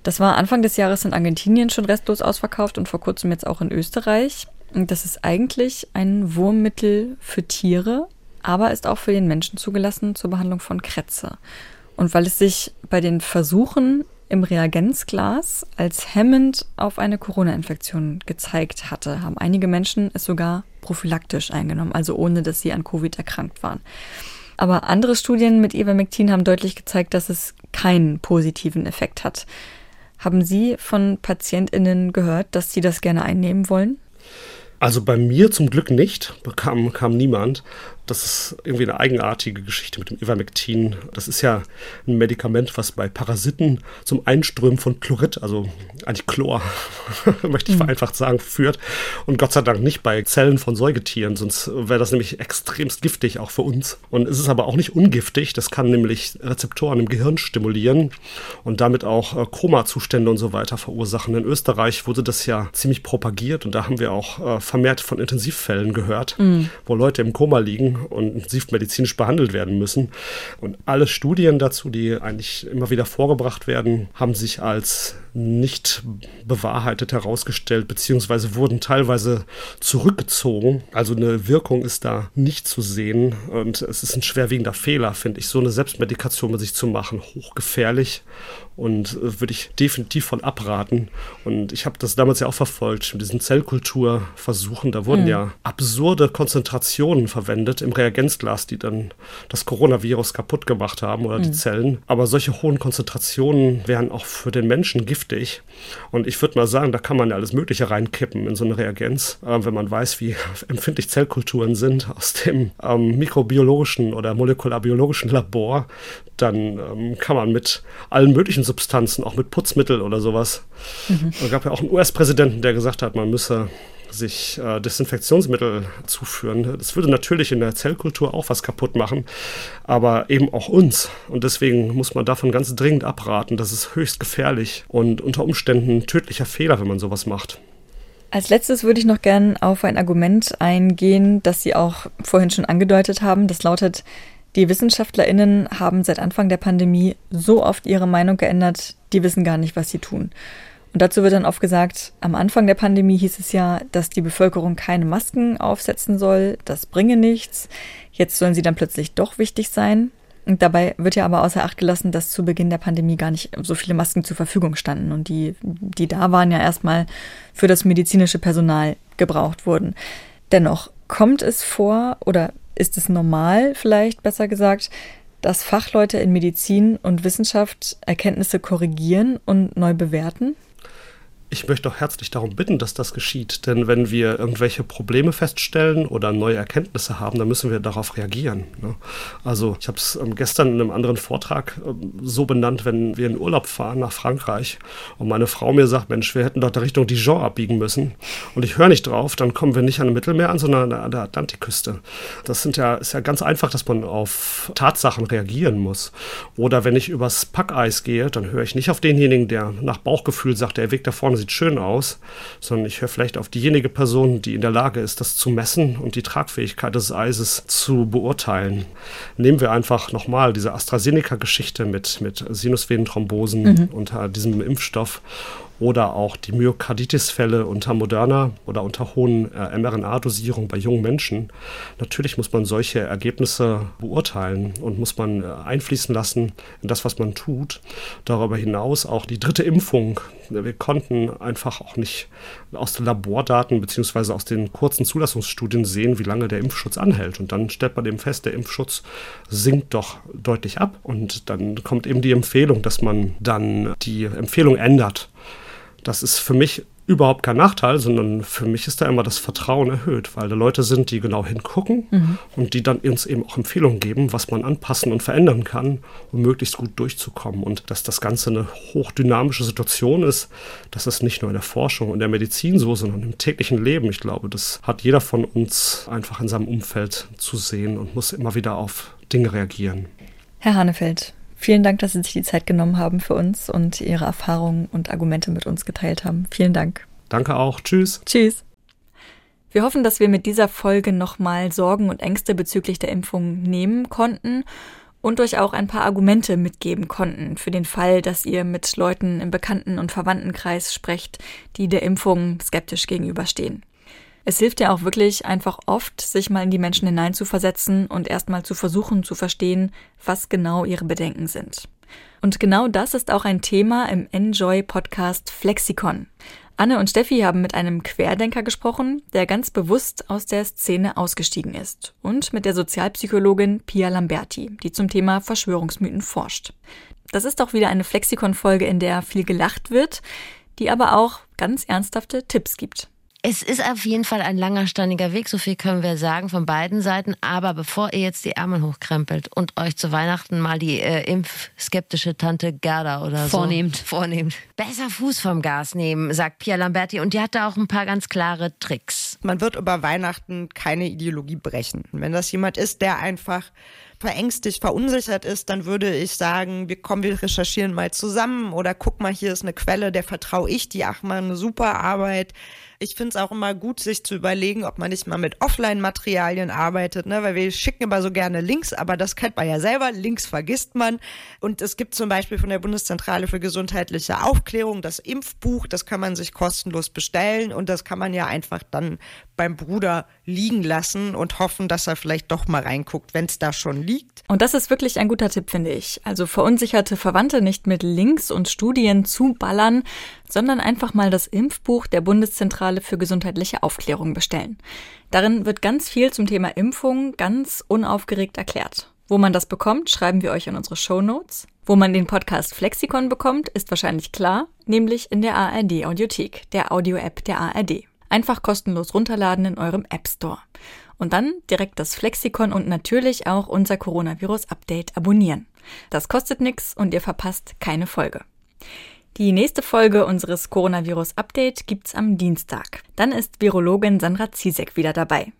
Das war Anfang des Jahres in Argentinien schon restlos ausverkauft und vor kurzem jetzt auch in Österreich. Und das ist eigentlich ein Wurmmittel für Tiere, aber ist auch für den Menschen zugelassen zur Behandlung von Krätze. Und weil es sich bei den Versuchen im Reagenzglas als hemmend auf eine Corona-Infektion gezeigt hatte, haben einige Menschen es sogar prophylaktisch eingenommen, also ohne dass sie an Covid erkrankt waren. Aber andere Studien mit Ivermectin haben deutlich gezeigt, dass es keinen positiven Effekt hat. Haben Sie von PatientInnen gehört, dass sie das gerne einnehmen wollen? Also bei mir zum Glück nicht, kam, kam niemand. Das ist irgendwie eine eigenartige Geschichte mit dem Ivermectin. Das ist ja ein Medikament, was bei Parasiten zum Einströmen von Chlorid, also eigentlich Chlor, möchte ich mhm. vereinfacht sagen, führt. Und Gott sei Dank nicht bei Zellen von Säugetieren, sonst wäre das nämlich extremst giftig auch für uns. Und es ist aber auch nicht ungiftig. Das kann nämlich Rezeptoren im Gehirn stimulieren und damit auch äh, Koma-Zustände und so weiter verursachen. In Österreich wurde das ja ziemlich propagiert und da haben wir auch äh, vermehrt von Intensivfällen gehört, mhm. wo Leute im Koma liegen und intensivmedizinisch behandelt werden müssen. Und alle Studien dazu, die eigentlich immer wieder vorgebracht werden, haben sich als nicht bewahrheitet herausgestellt, beziehungsweise wurden teilweise zurückgezogen. Also eine Wirkung ist da nicht zu sehen und es ist ein schwerwiegender Fehler, finde ich, so eine Selbstmedikation mit sich zu machen. Hochgefährlich und äh, würde ich definitiv von abraten. Und ich habe das damals ja auch verfolgt mit diesen Zellkulturversuchen. Da wurden mhm. ja absurde Konzentrationen verwendet im Reagenzglas, die dann das Coronavirus kaputt gemacht haben oder mhm. die Zellen. Aber solche hohen Konzentrationen wären auch für den Menschen giftig. Und ich würde mal sagen, da kann man ja alles Mögliche reinkippen in so eine Reagenz, äh, wenn man weiß, wie empfindlich Zellkulturen sind aus dem ähm, mikrobiologischen oder molekularbiologischen Labor dann ähm, kann man mit allen möglichen Substanzen, auch mit Putzmittel oder sowas. Mhm. Es gab ja auch einen US-Präsidenten, der gesagt hat, man müsse sich äh, Desinfektionsmittel zuführen. Das würde natürlich in der Zellkultur auch was kaputt machen, aber eben auch uns. Und deswegen muss man davon ganz dringend abraten. Das ist höchst gefährlich und unter Umständen ein tödlicher Fehler, wenn man sowas macht. Als letztes würde ich noch gern auf ein Argument eingehen, das Sie auch vorhin schon angedeutet haben. Das lautet, die WissenschaftlerInnen haben seit Anfang der Pandemie so oft ihre Meinung geändert, die wissen gar nicht, was sie tun. Und dazu wird dann oft gesagt, am Anfang der Pandemie hieß es ja, dass die Bevölkerung keine Masken aufsetzen soll, das bringe nichts. Jetzt sollen sie dann plötzlich doch wichtig sein. Und dabei wird ja aber außer Acht gelassen, dass zu Beginn der Pandemie gar nicht so viele Masken zur Verfügung standen und die, die da waren ja erstmal für das medizinische Personal gebraucht wurden. Dennoch kommt es vor oder ist es normal, vielleicht besser gesagt, dass Fachleute in Medizin und Wissenschaft Erkenntnisse korrigieren und neu bewerten? Ich möchte auch herzlich darum bitten, dass das geschieht. Denn wenn wir irgendwelche Probleme feststellen oder neue Erkenntnisse haben, dann müssen wir darauf reagieren. Ne? Also ich habe es ähm, gestern in einem anderen Vortrag ähm, so benannt, wenn wir in Urlaub fahren nach Frankreich und meine Frau mir sagt, Mensch, wir hätten dort der Richtung Dijon abbiegen müssen und ich höre nicht drauf, dann kommen wir nicht an dem Mittelmeer an, sondern an der Atlantikküste. Das sind ja, ist ja ganz einfach, dass man auf Tatsachen reagieren muss. Oder wenn ich übers Packeis gehe, dann höre ich nicht auf denjenigen, der nach Bauchgefühl sagt, der Weg da vorne sieht schön aus, sondern ich höre vielleicht auf diejenige Person, die in der Lage ist, das zu messen und die Tragfähigkeit des Eises zu beurteilen. Nehmen wir einfach nochmal diese AstraZeneca-Geschichte mit, mit Sinusvenenthrombosen mhm. unter diesem Impfstoff oder auch die Myokarditis-Fälle unter Moderna oder unter hohen äh, mRNA-Dosierungen bei jungen Menschen. Natürlich muss man solche Ergebnisse beurteilen und muss man äh, einfließen lassen in das, was man tut. Darüber hinaus auch die dritte Impfung. Wir konnten einfach auch nicht aus den Labordaten beziehungsweise aus den kurzen Zulassungsstudien sehen, wie lange der Impfschutz anhält. Und dann stellt man eben fest, der Impfschutz sinkt doch deutlich ab. Und dann kommt eben die Empfehlung, dass man dann die Empfehlung ändert. Das ist für mich überhaupt kein Nachteil, sondern für mich ist da immer das Vertrauen erhöht, weil da Leute sind, die genau hingucken mhm. und die dann uns eben auch Empfehlungen geben, was man anpassen und verändern kann, um möglichst gut durchzukommen. Und dass das Ganze eine hochdynamische Situation ist, das ist nicht nur in der Forschung und der Medizin so, sondern im täglichen Leben. Ich glaube, das hat jeder von uns einfach in seinem Umfeld zu sehen und muss immer wieder auf Dinge reagieren. Herr Hanefeld, Vielen Dank, dass Sie sich die Zeit genommen haben für uns und Ihre Erfahrungen und Argumente mit uns geteilt haben. Vielen Dank. Danke auch. Tschüss. Tschüss. Wir hoffen, dass wir mit dieser Folge nochmal Sorgen und Ängste bezüglich der Impfung nehmen konnten und euch auch ein paar Argumente mitgeben konnten für den Fall, dass ihr mit Leuten im Bekannten- und Verwandtenkreis sprecht, die der Impfung skeptisch gegenüberstehen. Es hilft ja auch wirklich einfach oft, sich mal in die Menschen hineinzuversetzen und erstmal zu versuchen zu verstehen, was genau ihre Bedenken sind. Und genau das ist auch ein Thema im Enjoy Podcast Flexikon. Anne und Steffi haben mit einem Querdenker gesprochen, der ganz bewusst aus der Szene ausgestiegen ist. Und mit der Sozialpsychologin Pia Lamberti, die zum Thema Verschwörungsmythen forscht. Das ist auch wieder eine Flexikon-Folge, in der viel gelacht wird, die aber auch ganz ernsthafte Tipps gibt. Es ist auf jeden Fall ein langer, steiniger Weg, so viel können wir sagen von beiden Seiten. Aber bevor ihr jetzt die Ärmel hochkrempelt und euch zu Weihnachten mal die äh, impfskeptische Tante Gerda oder vornehmt. so vornehmt, besser Fuß vom Gas nehmen, sagt Pia Lamberti. Und die hat da auch ein paar ganz klare Tricks. Man wird über Weihnachten keine Ideologie brechen. Wenn das jemand ist, der einfach verängstigt, verunsichert ist, dann würde ich sagen, wir kommen, wir recherchieren mal zusammen oder guck mal, hier ist eine Quelle, der vertraue ich, die ach mal eine super Arbeit ich finde es auch immer gut, sich zu überlegen, ob man nicht mal mit Offline-Materialien arbeitet, ne? weil wir schicken immer so gerne Links, aber das kennt man ja selber. Links vergisst man. Und es gibt zum Beispiel von der Bundeszentrale für gesundheitliche Aufklärung das Impfbuch, das kann man sich kostenlos bestellen und das kann man ja einfach dann beim Bruder liegen lassen und hoffen, dass er vielleicht doch mal reinguckt, wenn es da schon liegt. Und das ist wirklich ein guter Tipp, finde ich. Also verunsicherte Verwandte nicht mit Links und Studien zuballern, sondern einfach mal das Impfbuch der Bundeszentrale für gesundheitliche Aufklärung bestellen. Darin wird ganz viel zum Thema Impfung ganz unaufgeregt erklärt. Wo man das bekommt, schreiben wir euch in unsere Show Notes. Wo man den Podcast Flexikon bekommt, ist wahrscheinlich klar, nämlich in der ARD Audiothek, der Audio-App der ARD. Einfach kostenlos runterladen in eurem App Store. Und dann direkt das Flexikon und natürlich auch unser Coronavirus-Update abonnieren. Das kostet nichts und ihr verpasst keine Folge. Die nächste Folge unseres Coronavirus-Update gibt's am Dienstag. Dann ist Virologin Sandra Ziesek wieder dabei.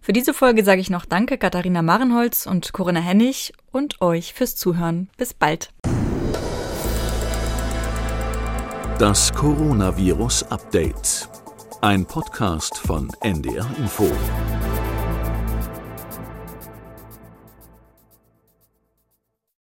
Für diese Folge sage ich noch Danke Katharina Marenholz und Corinna Hennig und euch fürs Zuhören. Bis bald. Das Coronavirus Update. Ein Podcast von NDR Info.